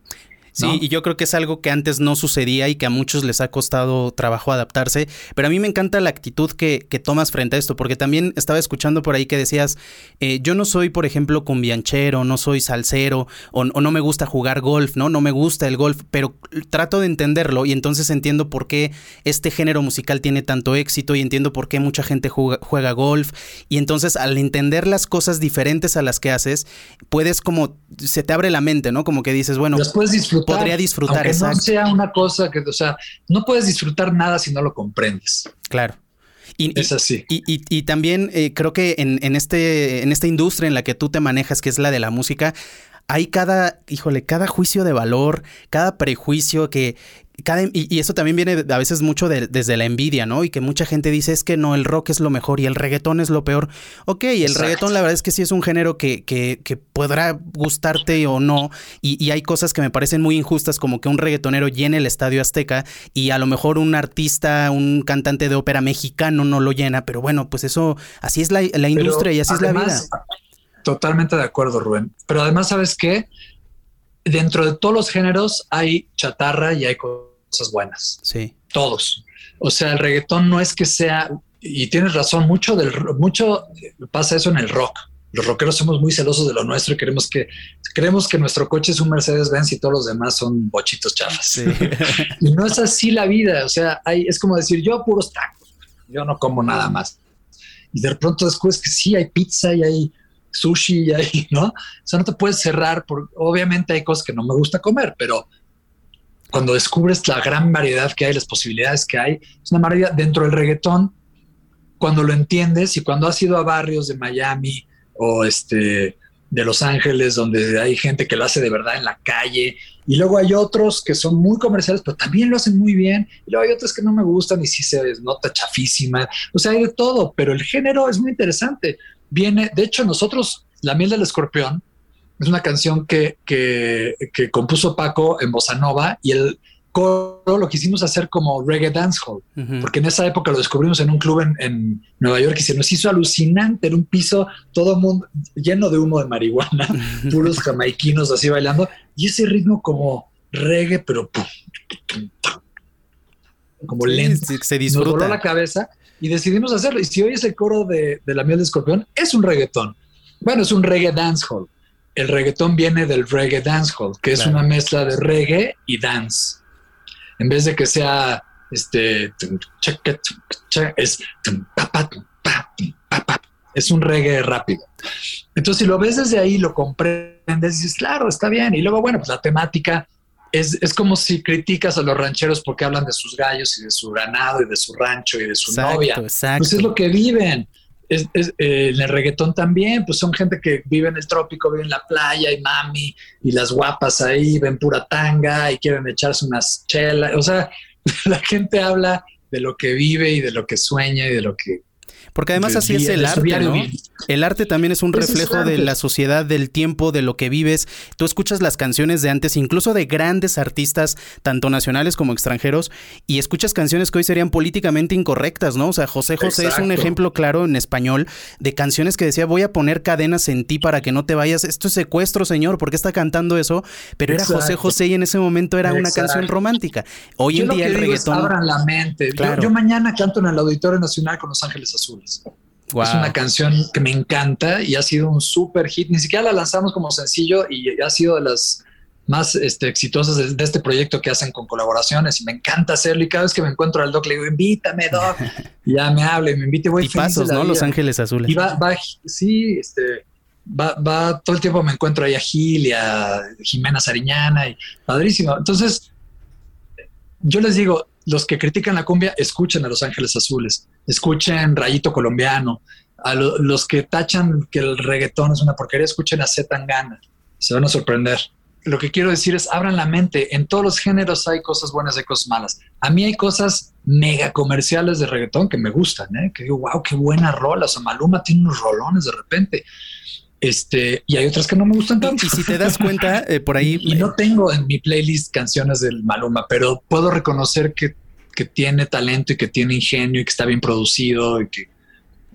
Sí, y yo creo que es algo que antes no sucedía y que a muchos les ha costado trabajo adaptarse, pero a mí me encanta la actitud que, que tomas frente a esto, porque también estaba escuchando por ahí que decías, eh, yo no soy, por ejemplo, cumbianchero, no soy salsero, o, no me gusta jugar golf, ¿no? No me gusta el golf, pero trato de entenderlo y entonces entiendo por qué este género musical tiene tanto éxito y entiendo por qué mucha gente juega golf, y entonces al entender las cosas diferentes a las que haces, puedes como, se te abre la mente, ¿no? Como que dices, bueno, disfrutar podría disfrutar. Aunque no sea una cosa que, o sea, no puedes disfrutar nada si no lo comprendes. Claro. Y, es así. Y, también eh, creo que en, en, este, en esta industria en la que tú te manejas, que es la de la música, hay cada, híjole, cada juicio de valor, cada prejuicio que, y, eso también viene a veces mucho desde la envidia, ¿no? Y que mucha gente dice es que no, el rock es lo mejor y el reggaetón es lo peor. Ok, el reggaetón la verdad es que sí es un género que, que, que podrá gustarte o no. Y, y, hay cosas que me parecen muy injustas, como que un reggaetonero llene el estadio Azteca y a lo mejor un artista, un cantante de ópera mexicano no lo llena. Pero bueno, pues eso, así es la, industria y así es la vida. Totalmente de acuerdo, Rubén. Pero además, ¿sabes qué? Dentro de todos los géneros hay chatarra y hay cosas buenas. Sí. Todos. O sea, el reggaetón no es que sea, y tienes razón, mucho del mucho pasa eso en el rock. los rockeros somos muy celosos de lo nuestro y queremos que creemos que nuestro coche es un Mercedes Benz y todos los demás son bochitos chafas. <laughs> y no es así la vida. O sea, hay, es como decir yo puros tacos, yo no como nada más. Y de pronto descubres que sí hay pizza y hay sushi y hay, <laughs> ¿no? O sea, no te puedes cerrar. Por, obviamente hay cosas que no me gusta comer, pero cuando descubres la gran variedad que hay, las posibilidades que hay, es una maravilla dentro del reggaetón. Cuando lo entiendes y cuando has ido a barrios de Miami o este de Los Ángeles, donde hay gente que lo hace de verdad en la calle, y luego hay otros que son muy comerciales, pero también lo hacen muy bien, y luego hay otros que no me gustan y sí se nota chafísima, o sea, hay de todo, pero el género es muy interesante. Viene, de hecho, nosotros, La miel del escorpión, es una canción que, que, que compuso Paco en Bossa Nova y el coro lo quisimos hacer como reggae dancehall, porque en esa época lo descubrimos en un club en, Nueva York y se nos hizo alucinante, era un piso todo mundo lleno de humo de marihuana, <laughs> puros jamaiquinos así bailando y ese ritmo como reggae, pero como lento. Se disfruta. Nos voló la cabeza y decidimos hacerlo. Y si hoy es el coro de, de La miel de escorpión, es un reggaetón. Bueno, es un reggae dancehall. El reggaetón viene del reggae dancehall, que es una mezcla de reggae y dance en vez de que sea este es es un reggae rápido. Entonces, si lo ves desde ahí, lo comprendes, dices, claro, está bien. Y luego, bueno, pues la temática es, es, como si criticas a los rancheros porque hablan de sus gallos y de su ganado y de su rancho y de su novia. Exacto. Pues es lo que viven es, eh, en el reggaetón también, pues son gente que vive en el trópico, vive en la playa y mami, y las guapas ahí ven pura tanga y quieren echarse unas chelas. O sea, <laughs> la gente habla de lo que vive y de lo que sueña y de lo que porque además así es el arte, ¿no? El arte también es un reflejo de la sociedad, del tiempo, de lo que vives. Tú escuchas las canciones de antes, incluso de grandes artistas, tanto nacionales como extranjeros, y escuchas canciones que hoy serían políticamente incorrectas, ¿no? O sea, José José es un ejemplo claro en español de canciones que decía, voy a poner cadenas en ti para que no te vayas. Esto es secuestro, señor, ¿por qué está cantando eso? Pero era José José y en ese momento era una canción romántica. Hoy en día el reggaetón... abran la mente. yo mañana canto en el Auditorio Nacional con Los Ángeles Azules. Es una canción que me encanta y ha sido un súper hit. Ni siquiera la lanzamos como sencillo y ha sido de las más este, exitosas de, este proyecto que hacen con colaboraciones y me encanta hacerlo. Y cada vez que me encuentro al doc le digo invítame doc <laughs> y ya me habla y me invita y voy y pasos no Los Ángeles Azules. Y va, va sí este va, va, todo el tiempo me encuentro ahí a Gil y a Jimena Sariñana y padrísimo. Entonces yo les digo los que critican la cumbia, escuchen a Los Ángeles Azules, escuchen Rayito Colombiano, a los que tachan que el reggaetón es una porquería, escuchen a Z Tangana, se van a sorprender. Lo que quiero decir es, abran la mente, en todos los géneros hay cosas buenas y cosas malas. A mí hay cosas mega comerciales de reggaetón que me gustan, ¿eh? que digo, wow, qué buena rola, o Maluma tiene unos rolones de repente. Este, y hay otras que no me gustan tanto. Y si te das cuenta, <laughs> eh, por ahí. y, no tengo en mi playlist canciones del Maluma, pero puedo reconocer que, que, tiene talento y que tiene ingenio y que está bien producido y que,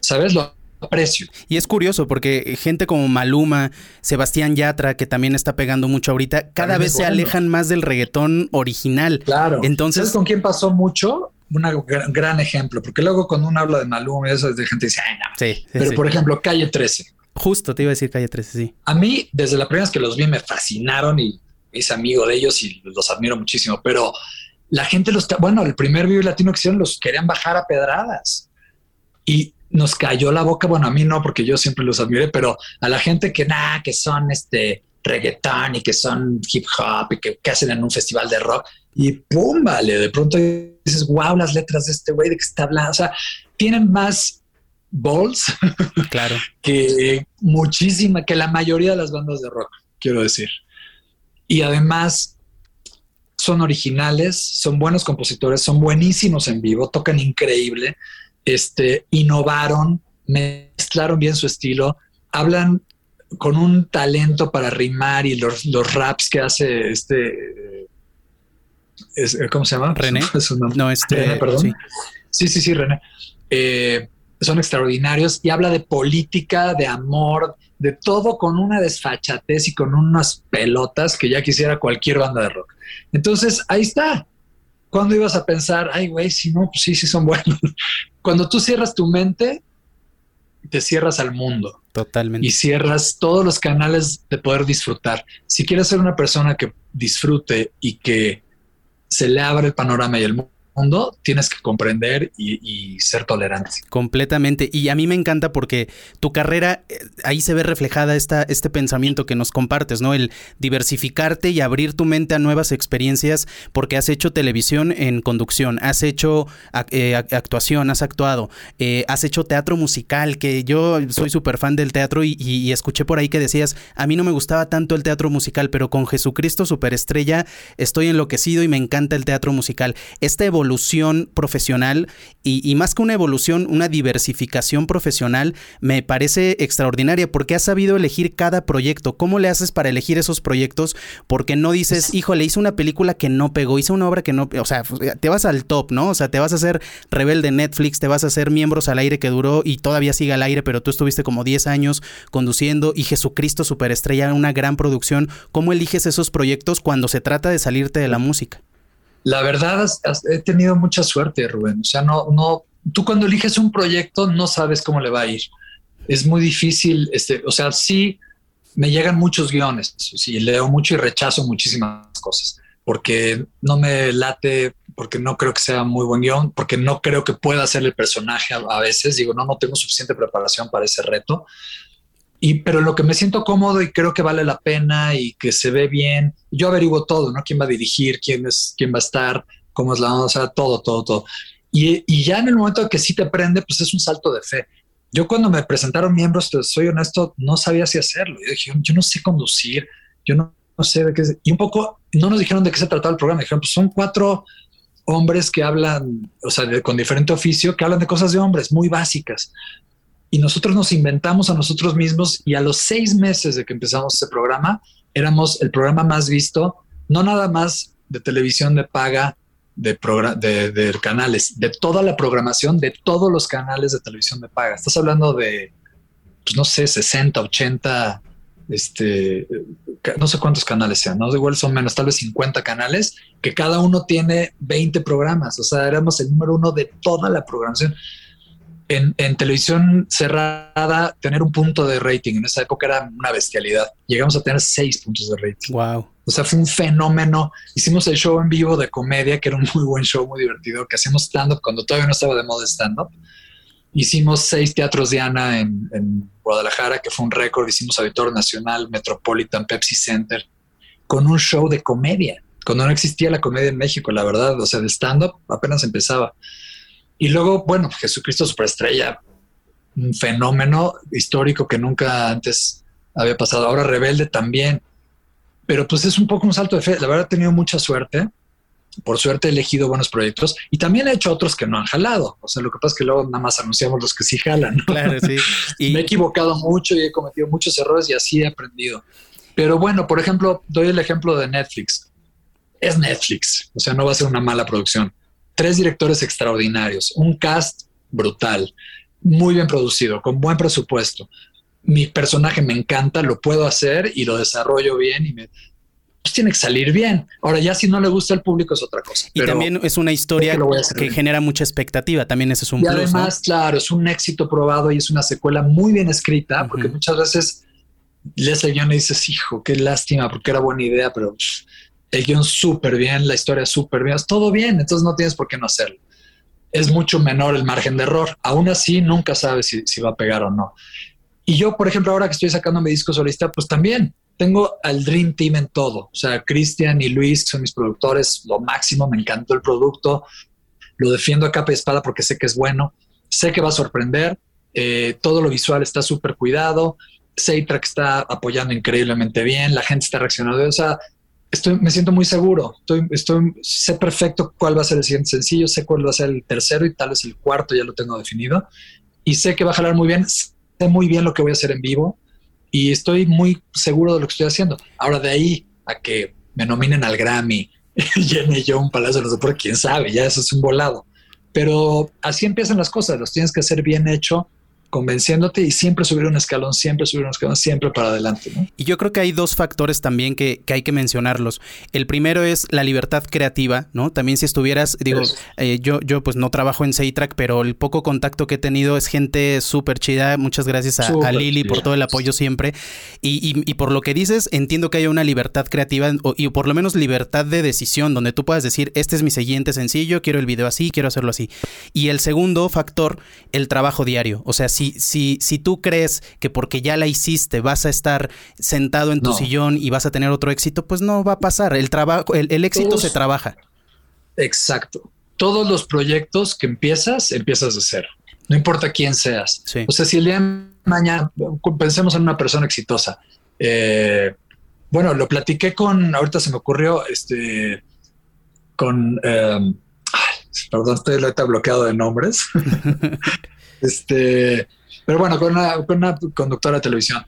¿sabes? Lo aprecio. Y es curioso porque gente como Maluma, Sebastián Yatra, que también está pegando mucho ahorita, cada vez se alejan más del reggaetón original. Claro. Entonces. ¿Sabes con quién pasó mucho? un gran, ejemplo, porque luego cuando uno habla de Maluma, eso es de gente dice, ay, no. Sí, Pero por ejemplo, Calle 13. Justo, te iba a decir Calle 13, sí. A mí, desde la primera vez que los vi, me fascinaron y hice amigo de ellos y los admiro muchísimo, pero la gente los, bueno, el primer video latino que hicieron los querían bajar a pedradas y nos cayó la boca. Bueno, a mí no, porque yo siempre los admiré, pero a la gente que nada, que son este reggaetón y que son hip hop y que, hacen en un festival de rock y pum, vale, de pronto dices, wow, las letras de este güey de que está hablando. O sea, tienen más balls. <laughs> Claro. que muchísima, que la mayoría de las bandas de rock, quiero decir. Y además son originales, son buenos compositores, son buenísimos en vivo, tocan increíble, este, innovaron, mezclaron bien su estilo, hablan con un talento para rimar y los, raps que hace este, ¿cómo se llama? René. <laughs> No, este, perdón. Sí. sí, sí, René. Eh, son extraordinarios y habla de política, de amor, de todo con una desfachatez y con unas pelotas que ya quisiera cualquier banda de rock. Entonces, ahí está. ¿Cuándo ibas a pensar, ay, güey, si no, pues sí, sí son buenos? <laughs> Cuando tú cierras tu mente, te cierras al mundo. Totalmente. Y cierras todos los canales de poder disfrutar. Si quieres ser una persona que disfrute y que se le abra el panorama y el mundo, mundo, tienes que comprender y, ser tolerante. Completamente. Y a mí me encanta porque tu carrera, eh, ahí se ve reflejada este pensamiento que nos compartes, ¿no? El diversificarte y abrir tu mente a nuevas experiencias porque has hecho televisión en conducción, has hecho eh, actuación, has actuado, eh, has hecho teatro musical, que yo soy súper fan del teatro y, y, escuché por ahí que decías, a mí no me gustaba tanto el teatro musical, pero con Jesucristo Superestrella estoy enloquecido y me encanta el teatro musical. Esta evolución evolución profesional y, más que una evolución, una diversificación profesional me parece extraordinaria porque has sabido elegir cada proyecto. ¿Cómo le haces para elegir esos proyectos? Porque no dices, híjole, hice una película que no pegó, hice una obra que no, o sea, te vas al top, ¿no? O sea, te vas a hacer rebelde Netflix, te vas a hacer miembros al aire que duró y todavía sigue al aire, pero tú estuviste como 10 años conduciendo y Jesucristo Superestrella, una gran producción. ¿Cómo eliges esos proyectos cuando se trata de salirte de la música? La verdad, he tenido mucha suerte, Rubén. O sea, no, no, tú cuando eliges un proyecto no sabes cómo le va a ir. Es muy difícil, este, o sea, sí me llegan muchos guiones, sí, leo mucho y rechazo muchísimas cosas, porque no me late, porque no creo que sea muy buen guion, porque no creo que pueda ser el personaje a, a veces. Digo, no, no tengo suficiente preparación para ese reto. Y, pero lo que me siento cómodo y creo que vale la pena y que se ve bien, yo averiguo todo, ¿no? ¿Quién va a dirigir? ¿Quién es, quién va a estar? ¿Cómo es la onda? O sea, todo, todo, todo. Y, y ya en el momento que sí te prende, pues es un salto de fe. Yo cuando me presentaron miembros, te soy honesto, no sabía si hacerlo. Yo dije, yo no sé conducir, yo no, no sé de qué. Y un poco, no nos dijeron de qué se trataba el programa. Dijeron, pues son cuatro hombres que hablan, o sea, con diferente oficio, que hablan de cosas de hombres muy básicas y nosotros nos inventamos a nosotros mismos y a los seis meses de que empezamos ese programa, éramos el programa más visto, no nada más de televisión de paga, de, de, de, canales, de toda la programación de todos los canales de televisión de paga. Estás hablando de, pues no sé, 60, 80, este, no sé cuántos canales sean, no igual son menos, tal vez 50 canales, que cada uno tiene 20 programas. O sea, éramos el número uno de toda la programación en, televisión cerrada, tener un punto de rating en esa época era una bestialidad. Llegamos a tener seis puntos de rating. Wow. O sea, fue un fenómeno. Hicimos el show en vivo de comedia, que era un muy buen show, muy divertido, que hacíamos stand-up cuando todavía no estaba de moda stand-up. Hicimos seis teatros Diana en, en Guadalajara, que fue un récord. Hicimos Auditor Nacional, Metropolitan, Pepsi Center, con un show de comedia. Cuando no existía la comedia en México, la verdad, o sea, de stand-up apenas empezaba. Y luego, bueno, Jesucristo Superestrella, un fenómeno histórico que nunca antes había pasado. Ahora Rebelde también. Pero pues es un poco un salto de fe. La verdad he tenido mucha suerte. Por suerte he elegido buenos proyectos y también he hecho otros que no han jalado. O sea, lo que pasa es que luego nada más anunciamos los que sí jalan. Claro, sí. Y... <laughs> Me he equivocado mucho y he cometido muchos errores y así he aprendido. Pero bueno, por ejemplo, doy el ejemplo de Netflix. Es Netflix, o sea, no va a ser una mala producción tres directores extraordinarios, un cast brutal, muy bien producido, con buen presupuesto. Mi personaje me encanta, lo puedo hacer y lo desarrollo bien y me, pues tiene que salir bien. Ahora ya si no le gusta al público es otra cosa. Y también es una historia que, genera mucha expectativa, también ese es un y además, claro, es un éxito probado y es una secuela muy bien escrita, porque muchas veces lees el guion y dices, hijo, qué lástima, porque era buena idea, pero el guion súper bien, la historia súper bien, todo bien, entonces no tienes por qué no hacerlo. Es mucho menor el margen de error. Aún así, nunca sabes si, va a pegar o no. Y yo, por ejemplo, ahora que estoy sacando mi disco solista, pues también tengo al Dream Team en todo. O sea, Cristian y Luis son mis productores, lo máximo, me encantó el producto, lo defiendo a capa y espada porque sé que es bueno, sé que va a sorprender, eh, todo lo visual está súper cuidado, Seitrack está apoyando increíblemente bien, la gente está reaccionando, o sea, estoy, me siento muy seguro. Estoy, estoy, sé perfecto cuál va a ser el siguiente sencillo, sé cuál va a ser el tercero y tal vez el cuarto, ya lo tengo definido. Y sé que va a jalar muy bien, sé muy bien lo que voy a hacer en vivo y estoy muy seguro de lo que estoy haciendo. Ahora, de ahí a que me nominen al Grammy, <laughs> llene yo un palacio no sé por quién sabe, ya eso es un volado. Pero así empiezan las cosas, los tienes que hacer bien hecho convenciéndote y siempre subir un escalón, siempre subir un escalón, siempre para adelante. Y yo creo que hay dos factores también que, hay que mencionarlos. El primero es la libertad creativa, ¿no? También si estuvieras, digo, eh, yo, yo pues no trabajo en Seitrack, pero el poco contacto que he tenido es gente súper chida. Muchas gracias a, Lili por todo el apoyo siempre. Y, y, por lo que dices, entiendo que haya una libertad creativa y por lo menos libertad de decisión, donde tú puedas decir, este es mi siguiente sencillo, quiero el video así, quiero hacerlo así. Y el segundo factor, el trabajo diario. O sea, si si, si, tú crees que porque ya la hiciste vas a estar sentado en tu sillón y vas a tener otro éxito, pues no va a pasar. El trabajo, el, éxito se trabaja. Exacto. Todos los proyectos que empiezas, empiezas de cero. No importa quién seas. O sea, si el día de mañana pensemos en una persona exitosa. Eh, bueno, lo platiqué con, ahorita se me ocurrió, este, con, eh, perdón, estoy bloqueado de nombres. <laughs> este, pero bueno, con una, conductora de televisión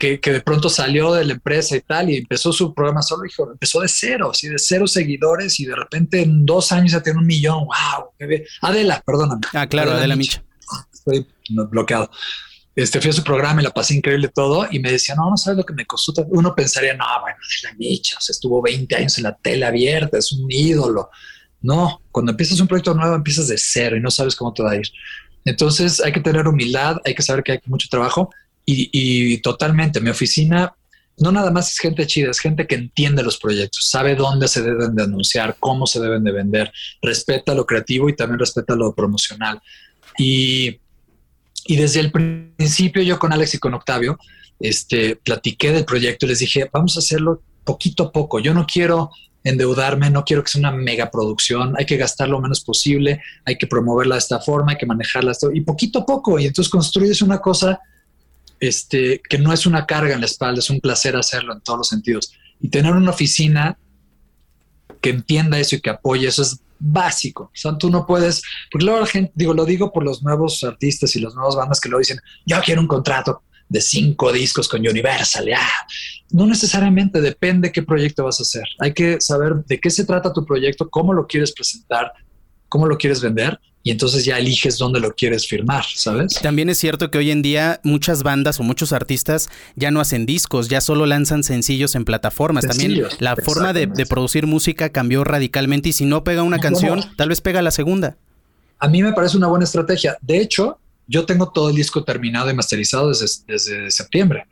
que, de pronto salió de la empresa y tal y empezó su programa solo, dijo, empezó de cero, así de cero seguidores y de repente en dos años ya tiene un millón. ¡Wow! Adela, perdóname. Ah, claro, Adela, Micha. Estoy bloqueado. Este, fui a su programa y la pasé increíble todo y me decía, no, no sabes lo que me costó. Uno pensaría, no, bueno, es la Micha, o sea, estuvo 20 años en la tele abierta, es un ídolo. No, cuando empiezas un proyecto nuevo empiezas de cero y no sabes cómo te va a ir. Entonces hay que tener humildad, hay que saber que hay mucho trabajo y, totalmente, mi oficina no nada más es gente chida, es gente que entiende los proyectos, sabe dónde se deben de anunciar, cómo se deben de vender, respeta lo creativo y también respeta lo promocional. Y, y desde el principio yo con Alex y con Octavio, este, platiqué del proyecto y les dije, vamos a hacerlo poquito a poco. Yo no quiero endeudarme, no quiero que sea una mega producción, hay que gastar lo menos posible, hay que promoverla de esta forma, hay que manejarla y poquito a poco, y entonces construyes una cosa este, que no es una carga en la espalda, es un placer hacerlo en todos los sentidos. Y tener una oficina que entienda eso y que apoye eso es básico. O sea, tú no puedes, porque luego la gente, digo, lo digo por los nuevos artistas y las nuevas bandas que lo dicen, yo quiero un contrato de cinco discos con Universal. Ya. No necesariamente depende qué proyecto vas a hacer. Hay que saber de qué se trata tu proyecto, cómo lo quieres presentar, cómo lo quieres vender y entonces ya eliges dónde lo quieres firmar, ¿sabes? También es cierto que hoy en día muchas bandas o muchos artistas ya no hacen discos, ya solo lanzan sencillos en plataformas. También la forma de, producir música cambió radicalmente y si no pega una canción, tal vez pega la segunda. A mí me parece una buena estrategia. De hecho, yo tengo todo el disco terminado y masterizado desde, septiembre,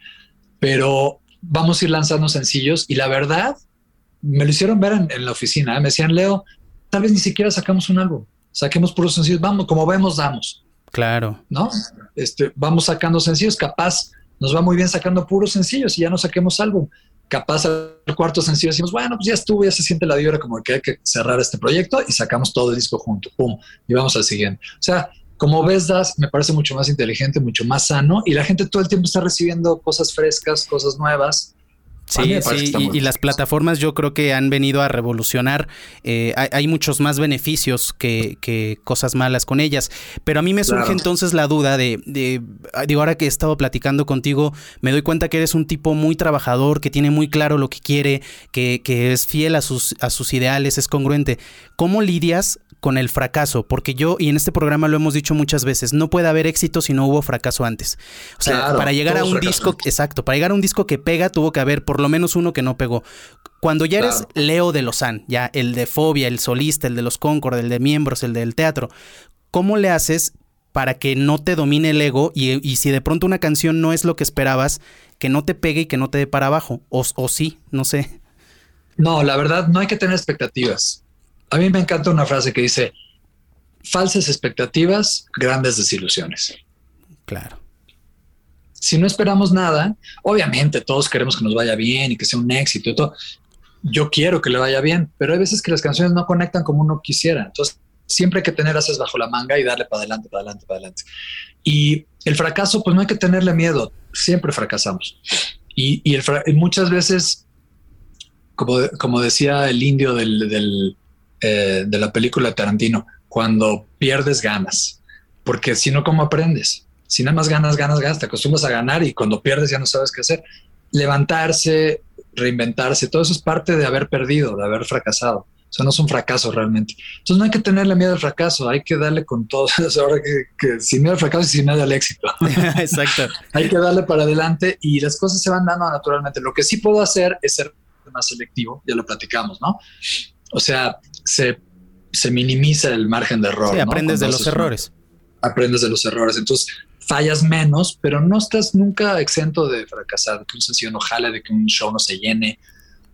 pero vamos a ir lanzando sencillos y la verdad me lo hicieron ver en, la oficina. ¿eh? Me decían, Leo, tal vez ni siquiera sacamos un álbum, saquemos puros sencillos, vamos, como vemos, damos. Claro. ¿No? Este, vamos sacando sencillos, capaz nos va muy bien sacando puros sencillos y ya no saquemos álbum. Capaz al cuarto sencillo decimos, bueno, pues ya estuvo, ya se siente la vibra como que hay que cerrar este proyecto y sacamos todo el disco junto, pum, y vamos al siguiente. O sea, como ves, Das me parece mucho más inteligente, mucho más sano y la gente todo el tiempo está recibiendo cosas frescas, cosas nuevas. Sí, sí, y, las plataformas yo creo que han venido a revolucionar. Eh, hay, muchos más beneficios que, cosas malas con ellas. Pero a mí me surge entonces la duda de, digo, ahora que he estado platicando contigo, me doy cuenta que eres un tipo muy trabajador, que tiene muy claro lo que quiere, que, que es fiel a sus, a sus ideales, es congruente. ¿Cómo lidias con el fracaso, porque yo, y en este programa lo hemos dicho muchas veces, no puede haber éxito si no hubo fracaso antes. O sea, para llegar a un disco, exacto, para llegar a un disco que pega, tuvo que haber por lo menos uno que no pegó. Cuando ya eres Leo de Lozán, ya el de Fobia, el solista, el de los Concord, el de miembros, el del teatro, ¿cómo le haces para que no te domine el ego y, y, si de pronto una canción no es lo que esperabas, que no te pegue y que no te dé para abajo? O, o sí, no sé. No, la verdad, no hay que tener expectativas a mí me encanta una frase que dice, falsas expectativas, grandes desilusiones. Claro. Si no esperamos nada, obviamente todos queremos que nos vaya bien y que sea un éxito y todo. Yo quiero que le vaya bien, pero hay veces que las canciones no conectan como uno quisiera. Entonces, siempre hay que tener haces bajo la manga y darle para adelante, para adelante, para adelante. Y el fracaso, pues no hay que tenerle miedo. Siempre fracasamos. Y, muchas veces, como, como decía el indio del eh, de la película Tarantino, cuando pierdes ganas, porque si no, ¿cómo aprendes? Si nada más ganas, ganas, ganas, te acostumbras a ganar y cuando pierdes ya no sabes qué hacer. Levantarse, reinventarse, todo eso es parte de haber perdido, de haber fracasado. O sea, no es un fracaso realmente. Entonces no hay que tenerle miedo al fracaso, hay que darle con todo. <laughs> Ahora que, que, sin miedo al fracaso y sin miedo al éxito. <laughs> <laughs> Exacto. hay que darle para adelante y las cosas se van dando naturalmente. Lo que sí puedo hacer es ser más selectivo, ya lo platicamos, ¿no? O sea, se, se minimiza el margen de error. Sí, aprendes de los errores. aprendes de los errores. Entonces, fallas menos, pero no estás nunca exento de fracasar, de que un sencillo no jale, de que un show no se llene,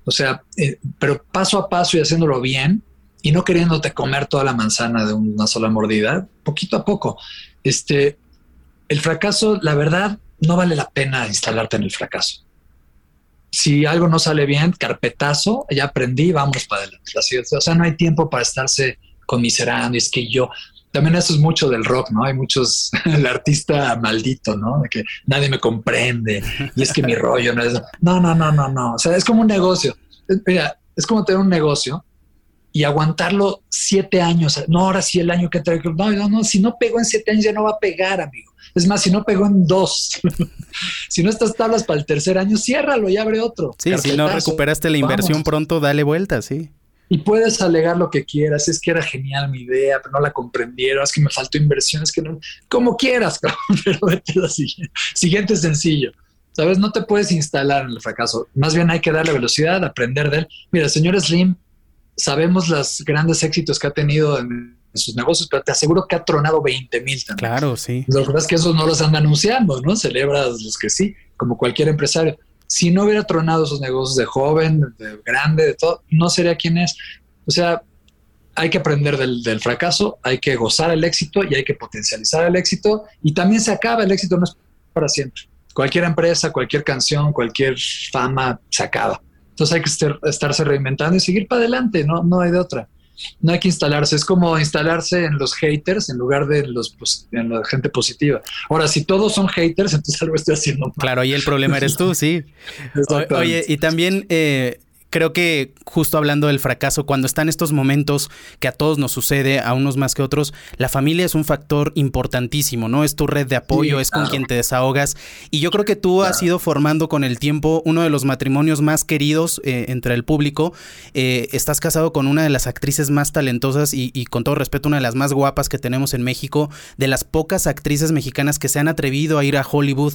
o sea, eh, pero paso a paso y haciéndolo bien y no queriéndote comer toda la manzana de una sola mordida, poquito a poco. Este, el fracaso, la verdad, no vale la pena instalarte en el fracaso. Si algo no sale bien, carpetazo, ya aprendí, vamos para adelante. O sea, no hay tiempo para estarse conmiserando. Es que yo, también eso es mucho del rock, ¿no? Hay muchos, <laughs> el artista maldito, ¿no? De que nadie me comprende y es que mi <laughs> rollo no es. No, no, no, no, no. O sea, es como un negocio. Mira, es como tener un negocio y aguantarlo siete años. No, ahora sí el año que traigo. No, no, no. Si no pegó en siete años ya no va a pegar, amigo. Es más, si no pegó en dos, <laughs> si no estás tablas para el tercer año, ciérralo y abre otro. Sí, si no recuperaste la inversión pronto, dale vuelta, sí. Y puedes alegar lo que quieras, es que era genial mi idea, pero no la comprendieron, es que me faltó inversión, es que no, como quieras, <laughs> pero vete a siguiente. siguiente sencillo. ¿Sabes? No te puedes instalar en el fracaso. Más bien hay que darle velocidad, aprender de él. Mira, señor Slim, sabemos los grandes éxitos que ha tenido en, sus negocios, pero te aseguro que ha tronado 20 mil también. Claro, sí. Lo que pasa es que esos no los anda anunciando, ¿no? Celebras los que sí, como cualquier empresario si no hubiera tronado esos negocios de joven, de grande, de todo, no sería quien es. O sea, hay que aprender del, fracaso, hay que gozar el éxito y hay que potencializar el éxito y también se acaba el éxito, no es para siempre. Cualquier empresa, cualquier canción, cualquier fama se acaba. Entonces hay que estarse reinventando y seguir para adelante, no, no hay de otra no hay que instalarse, es como instalarse en los haters en lugar de los, en la gente positiva. Ahora, si todos son haters, entonces algo estoy haciendo mal. Claro, ahí el problema eres tú, sí. <laughs> Oye, y también eh, creo que justo hablando del fracaso, cuando están estos momentos que a todos nos sucede, a unos más que otros, la familia es un factor importantísimo, ¿no? Es tu red de apoyo, es con quien te desahogas. Y yo creo que tú has ido formando con el tiempo uno de los matrimonios más queridos eh, entre el público. Eh, estás casado con una de las actrices más talentosas y, con todo respeto, una de las más guapas que tenemos en México, de las pocas actrices mexicanas que se han atrevido a ir a Hollywood.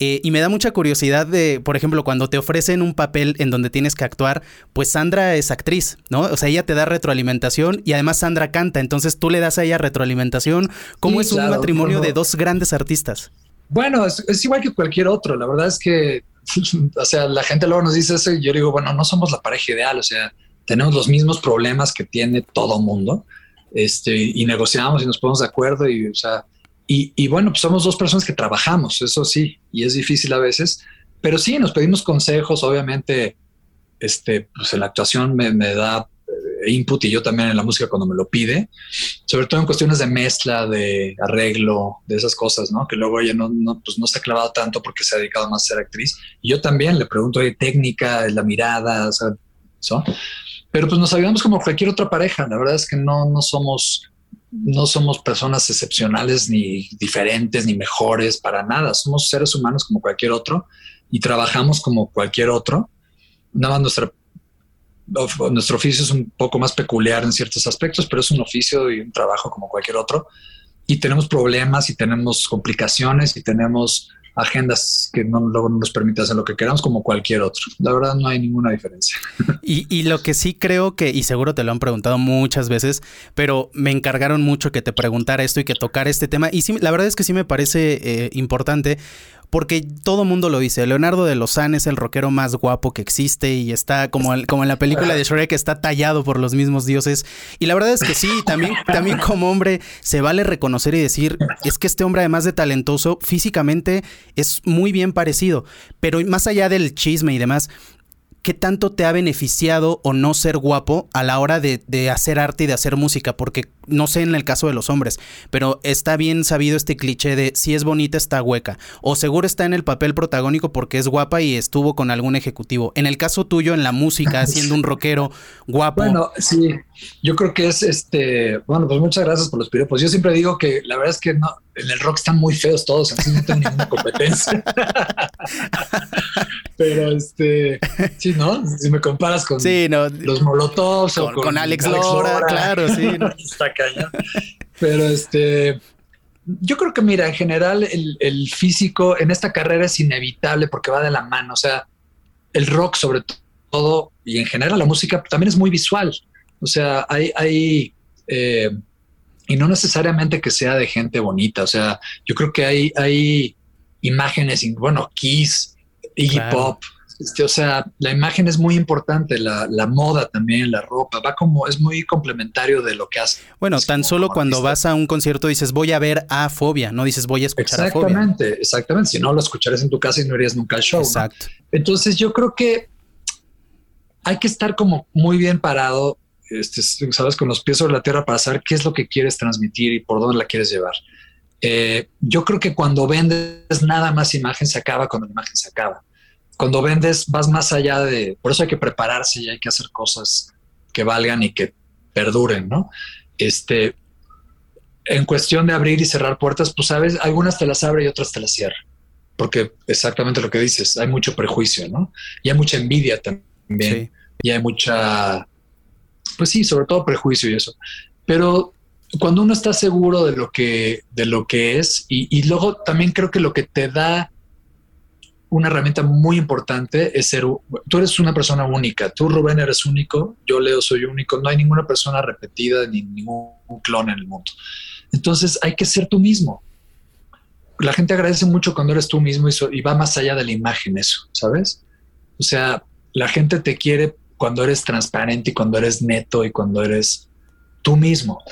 Eh, y me da mucha curiosidad de, por ejemplo, cuando te ofrecen un papel en donde tienes que actuar, pues Sandra es actriz, ¿no? O sea, ella te da retroalimentación y además Sandra canta, entonces tú le das a ella retroalimentación. ¿Cómo es un matrimonio de dos grandes artistas? Bueno, es, igual que cualquier otro. La verdad es que, <laughs> o sea, la gente luego nos dice eso y yo digo, bueno, no somos la pareja ideal, o sea, tenemos los mismos problemas que tiene todo mundo, este, y negociamos y nos ponemos de acuerdo y, o sea, y, y bueno, pues somos dos personas que trabajamos, eso sí, y es difícil a veces, pero sí, nos pedimos consejos, obviamente este, pues en la actuación me, da eh, input y yo también en la música cuando me lo pide, sobre todo en cuestiones de mezcla, de arreglo, de esas cosas, ¿no? Que luego ella no, no, pues no se ha clavado tanto porque se ha dedicado más a ser actriz. Y yo también le pregunto de técnica, la mirada, o. Pero pues nos ayudamos como cualquier otra pareja. La verdad es que no, no somos no somos personas excepcionales ni diferentes ni mejores para nada. Somos seres humanos como cualquier otro y trabajamos como cualquier otro nada más nuestro oficio es un poco más peculiar en ciertos aspectos, pero es un oficio y un trabajo como cualquier otro. Y tenemos problemas y tenemos complicaciones y tenemos agendas que no, luego no nos permiten hacer lo que queramos como cualquier otro. La verdad no hay ninguna diferencia. <laughs> Y, y, lo que sí creo que, y seguro te lo han preguntado muchas veces, pero me encargaron mucho que te preguntara esto y que tocara este tema. Y sí, la verdad es que sí me parece eh, importante porque todo mundo lo dice. Leonardo de Lozán es el rockero más guapo que existe y está como, como en la película de Shrek, está tallado por los mismos dioses. Y la verdad es que sí, también, también como hombre se vale reconocer y decir, es que este hombre además de talentoso, físicamente es muy bien parecido. Pero más allá del chisme y demás, ¿qué tanto te ha beneficiado o no ser guapo a la hora de, hacer arte y de hacer música? Porque no sé en el caso de los hombres, pero está bien sabido este cliché de si es bonita está hueca, o seguro está en el papel protagónico porque es guapa y estuvo con algún ejecutivo. En el caso tuyo, en la música, <laughs> siendo un rockero guapo. Bueno, sí, yo creo que es este, bueno, pues muchas gracias por los piropos. Yo siempre digo que la verdad es que no, en el rock están muy feos todos, así no tengo ninguna competencia. <laughs> Pero este, sí, ¿no? Si me comparas con los Molotovs o con, Alex, Lora, claro, sí. <laughs> Está cañón. Pero este, yo creo que mira, en general el, físico en esta carrera es inevitable porque va de la mano. O sea, el rock sobre todo y en general la música también es muy visual. O sea, hay, hay eh, y no necesariamente que sea de gente bonita. O sea, yo creo que hay, hay imágenes, bueno, Kiss, Iggy Pop. Este, o sea, la imagen es muy importante, la, moda también, la ropa, va como, es muy complementario de lo que hace. Bueno, tan solo cuando vas a un concierto dices voy a ver a Fobia, no dices voy a escuchar a Fobia. Exactamente, exactamente. Si no lo escucharías en tu casa y no irías nunca al show. Exacto. Entonces yo creo que hay que estar como muy bien parado, este, sabes, con los pies sobre la tierra para saber qué es lo que quieres transmitir y por dónde la quieres llevar. Eh, yo creo que cuando vendes nada más imagen se acaba cuando la imagen se acaba. Cuando vendes vas más allá de, por eso hay que prepararse y hay que hacer cosas que valgan y que perduren, ¿no? Este, en cuestión de abrir y cerrar puertas, pues sabes, algunas te las abre y otras te las cierra, porque exactamente lo que dices, hay mucho prejuicio, ¿no? Y hay mucha envidia también, y hay mucha, pues sí, sobre todo prejuicio y eso. Pero cuando uno está seguro de lo que, de lo que es, y, luego también creo que lo que te da una herramienta muy importante es ser, tú eres una persona única, tú Rubén eres único, yo Leo soy único, no hay ninguna persona repetida ni ningún clon en el mundo. Entonces hay que ser tú mismo. La gente agradece mucho cuando eres tú mismo y, y va más allá de la imagen eso, ¿sabes? O sea, la gente te quiere cuando eres transparente y cuando eres neto y cuando eres tú mismo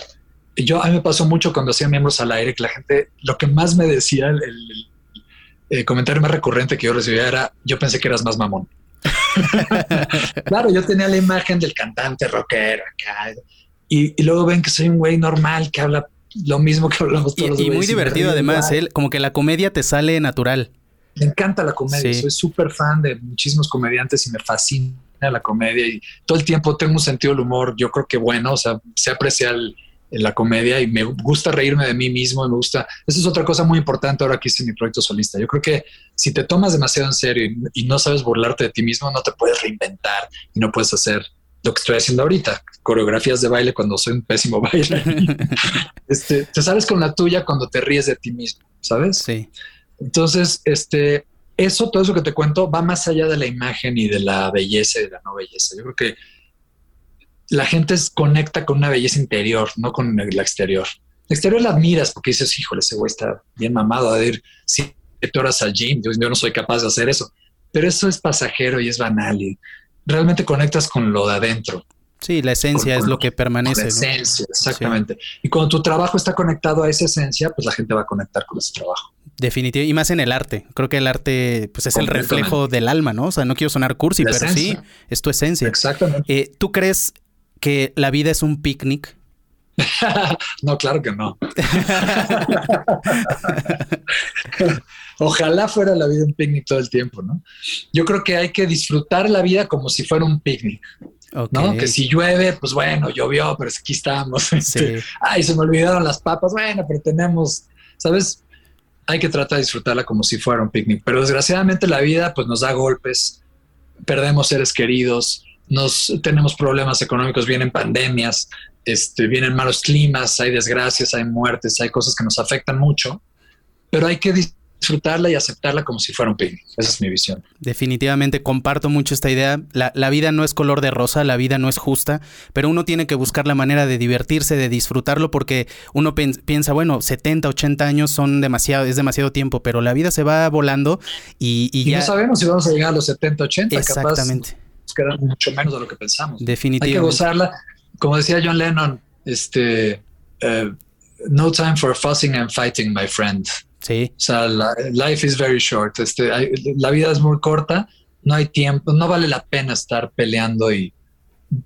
yo a mí me pasó mucho cuando hacía miembros al aire que la gente, lo que más me decía, el, comentario más recurrente que yo recibía era, yo pensé que eras más mamón. <laughs> claro, yo tenía la imagen del cantante rockero y, luego ven que soy un güey normal que habla lo mismo que hablamos todos los Y, y muy divertido además, él, como que la comedia te sale natural. Me encanta la comedia, soy súper fan de muchísimos comediantes y me fascina la comedia y todo el tiempo tengo un sentido del humor, yo creo que bueno, o sea, se aprecia el, la comedia y me gusta reírme de mí mismo, me gusta, esa es otra cosa muy importante ahora que hice mi proyecto solista. Yo creo que si te tomas demasiado en serio y, no sabes burlarte de ti mismo, no te puedes reinventar y no puedes hacer lo que estoy haciendo ahorita, coreografías de baile cuando soy un pésimo <laughs> baile. <laughs> este, te sabes con la tuya cuando te ríes de ti mismo, ¿sabes? Sí. Entonces, este, eso, todo eso que te cuento va más allá de la imagen y de la belleza y de la no belleza. Yo creo que la gente conecta con una belleza interior, no con la exterior. La exterior la admiras porque dices, híjole, ese güey está bien mamado a ir siete horas al gym. Yo, no soy capaz de hacer eso. Pero eso es pasajero y es banal y realmente conectas con lo de adentro. Sí, la esencia es lo que permanece. La esencia, exactamente. Y cuando tu trabajo está conectado a esa esencia, pues la gente va a conectar con ese trabajo. Definitivo, y más en el arte. Creo que el arte pues es el reflejo del alma, ¿no? O sea, no quiero sonar cursi, pero sí, es tu esencia. Exactamente. Eh, ¿Tú crees que la vida es un picnic? <laughs> no, claro que no. <laughs> Ojalá fuera la vida un picnic todo el tiempo, ¿no? Yo creo que hay que disfrutar la vida como si fuera un picnic. ¿no? Que si llueve, pues bueno, llovió, pero aquí estamos. Este, <laughs> ay, se me olvidaron las papas. Bueno, pero tenemos, ¿sabes? Hay que tratar de disfrutarla como si fuera un picnic. Pero desgraciadamente la vida, pues nos da golpes, perdemos seres queridos, nos tenemos problemas económicos, vienen pandemias, este, vienen malos climas, hay desgracias, hay muertes, hay cosas que nos afectan mucho, pero hay que disfrutarla y aceptarla como si fuera un picnic. Esa es mi visión. Definitivamente comparto mucho esta idea. La, la, vida no es color de rosa, la vida no es justa, pero uno tiene que buscar la manera de divertirse, de disfrutarlo, porque uno piensa, bueno, 70, 80 años son demasiado, es demasiado tiempo, pero la vida se va volando y, y, ya... no sabemos si vamos a llegar a los 70, 80. Exactamente queda mucho menos de lo que pensamos. Definitivamente. Hay que gozarla. Como decía John Lennon, este, eh, no time for fussing and fighting, my friend. Sí. O sea, life is very short. Este, la vida es muy corta. No hay tiempo. No vale la pena estar peleando y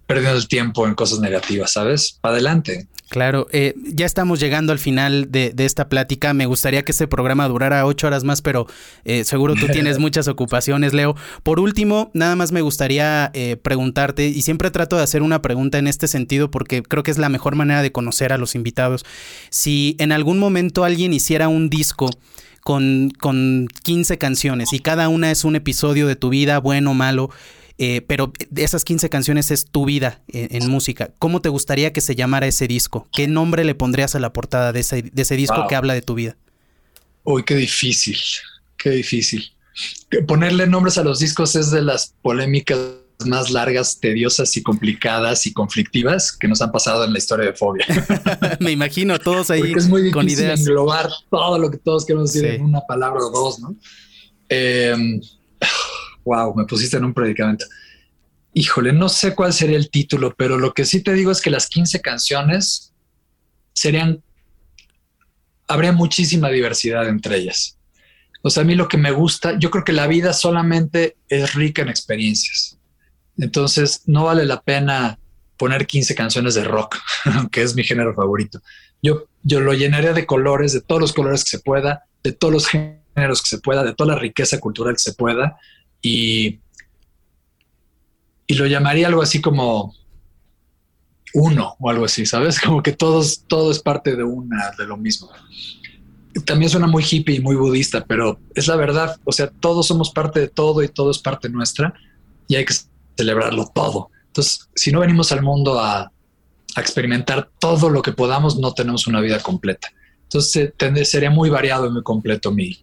perdiendo el tiempo en cosas negativas, ¿sabes? Para adelante. Claro, eh, ya estamos llegando al final de, esta plática. Me gustaría que este programa durara ocho horas más, pero eh, seguro tú tienes <laughs> muchas ocupaciones, Leo. Por último, nada más me gustaría eh, preguntarte, y siempre trato de hacer una pregunta en este sentido porque creo que es la mejor manera de conocer a los invitados. Si en algún momento alguien hiciera un disco con, con 15 canciones y cada una es un episodio de tu vida, bueno o malo. Eh, pero de esas 15 canciones es tu vida en, música. ¿Cómo te gustaría que se llamara ese disco? ¿Qué nombre le pondrías a la portada de ese, de ese disco que habla de tu vida? Uy, qué difícil, qué difícil. Ponerle nombres a los discos es de las polémicas más largas, tediosas y complicadas y conflictivas que nos han pasado en la historia de Fobia. <laughs> Me imagino todos ahí Porque es muy difícil con ideas. englobar todo lo que todos queremos decir en una palabra o dos, ¿no? Wow, me pusiste en un predicamento. Híjole, no sé cuál sería el título, pero lo que sí te digo es que las 15 canciones serían, habría muchísima diversidad entre ellas. O sea, a mí lo que me gusta, yo creo que la vida solamente es rica en experiencias. Entonces, no vale la pena poner 15 canciones de rock, <laughs> que es mi género favorito. Yo, yo lo llenaría de colores, de todos los colores que se pueda, de todos los géneros que se pueda, de toda la riqueza cultural que se pueda, y, y lo llamaría algo así como uno o algo así, ¿sabes? <laughs> Como que todos, todo es parte de una, de lo mismo. También suena muy hippie y muy budista, pero es la verdad. O sea, todos somos parte de todo y todo es parte nuestra y hay que celebrarlo todo. Entonces, si no venimos al mundo a, experimentar todo lo que podamos, no tenemos una vida completa. Entonces, sería muy variado y muy completo mi,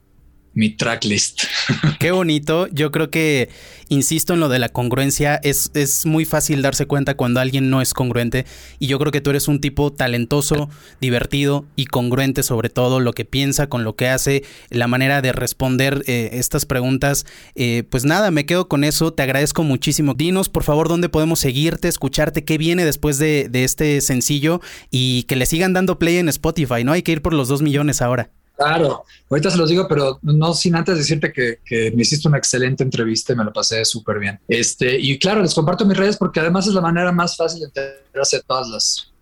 mi tracklist. <laughs> Qué bonito. Yo creo que, insisto en lo de la congruencia, es, es muy fácil darse cuenta cuando alguien no es congruente. Y yo creo que tú eres un tipo talentoso, divertido y congruente sobre todo lo que piensa con lo que hace, la manera de responder eh, estas preguntas. Eh, pues nada, me quedo con eso. Te agradezco muchísimo. Dinos, por favor, dónde podemos seguirte, escucharte, qué viene después de, de este sencillo y que le sigan dando play en Spotify, ¿no? Hay que ir por los dos millones ahora. Claro, ahorita se los digo, pero no sin antes decirte que, me hiciste una excelente entrevista y me lo pasé súper bien. Este, y claro, les comparto mis redes porque además es la manera más fácil de enterarse de todas las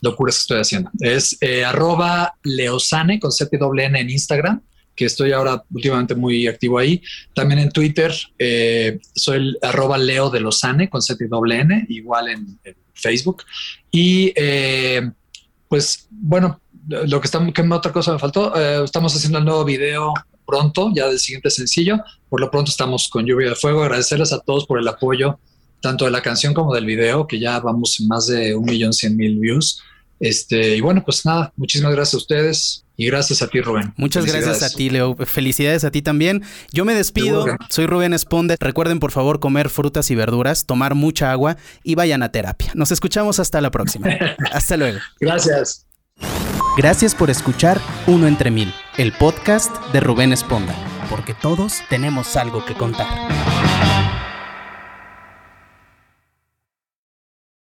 locuras que estoy haciendo. Es eh, arroba leosane con N en Instagram, que estoy ahora últimamente muy activo ahí. También en Twitter soy el arroba leo de losane con N, igual en, Facebook. Y eh, pues bueno, lo que estamos, ¿qué otra cosa me faltó? Eh, estamos haciendo el nuevo video pronto, ya del siguiente sencillo. Por lo pronto estamos con Lluvia de Fuego. Agradecerles a todos por el apoyo, tanto de la canción como del video, que ya vamos en más de un millón cien mil views. Este, y bueno, pues nada, muchísimas gracias a ustedes y gracias a ti, Rubén. Muchas gracias a ti, Leo. Felicidades a ti también. Yo me despido. Soy Rubén Esponde. Recuerden, por favor, comer frutas y verduras, tomar mucha agua y vayan a terapia. Nos escuchamos hasta la próxima. <laughs> hasta luego. Gracias. Gracias por escuchar Uno entre Mil, el podcast de Rubén Esponda, porque todos tenemos algo que contar.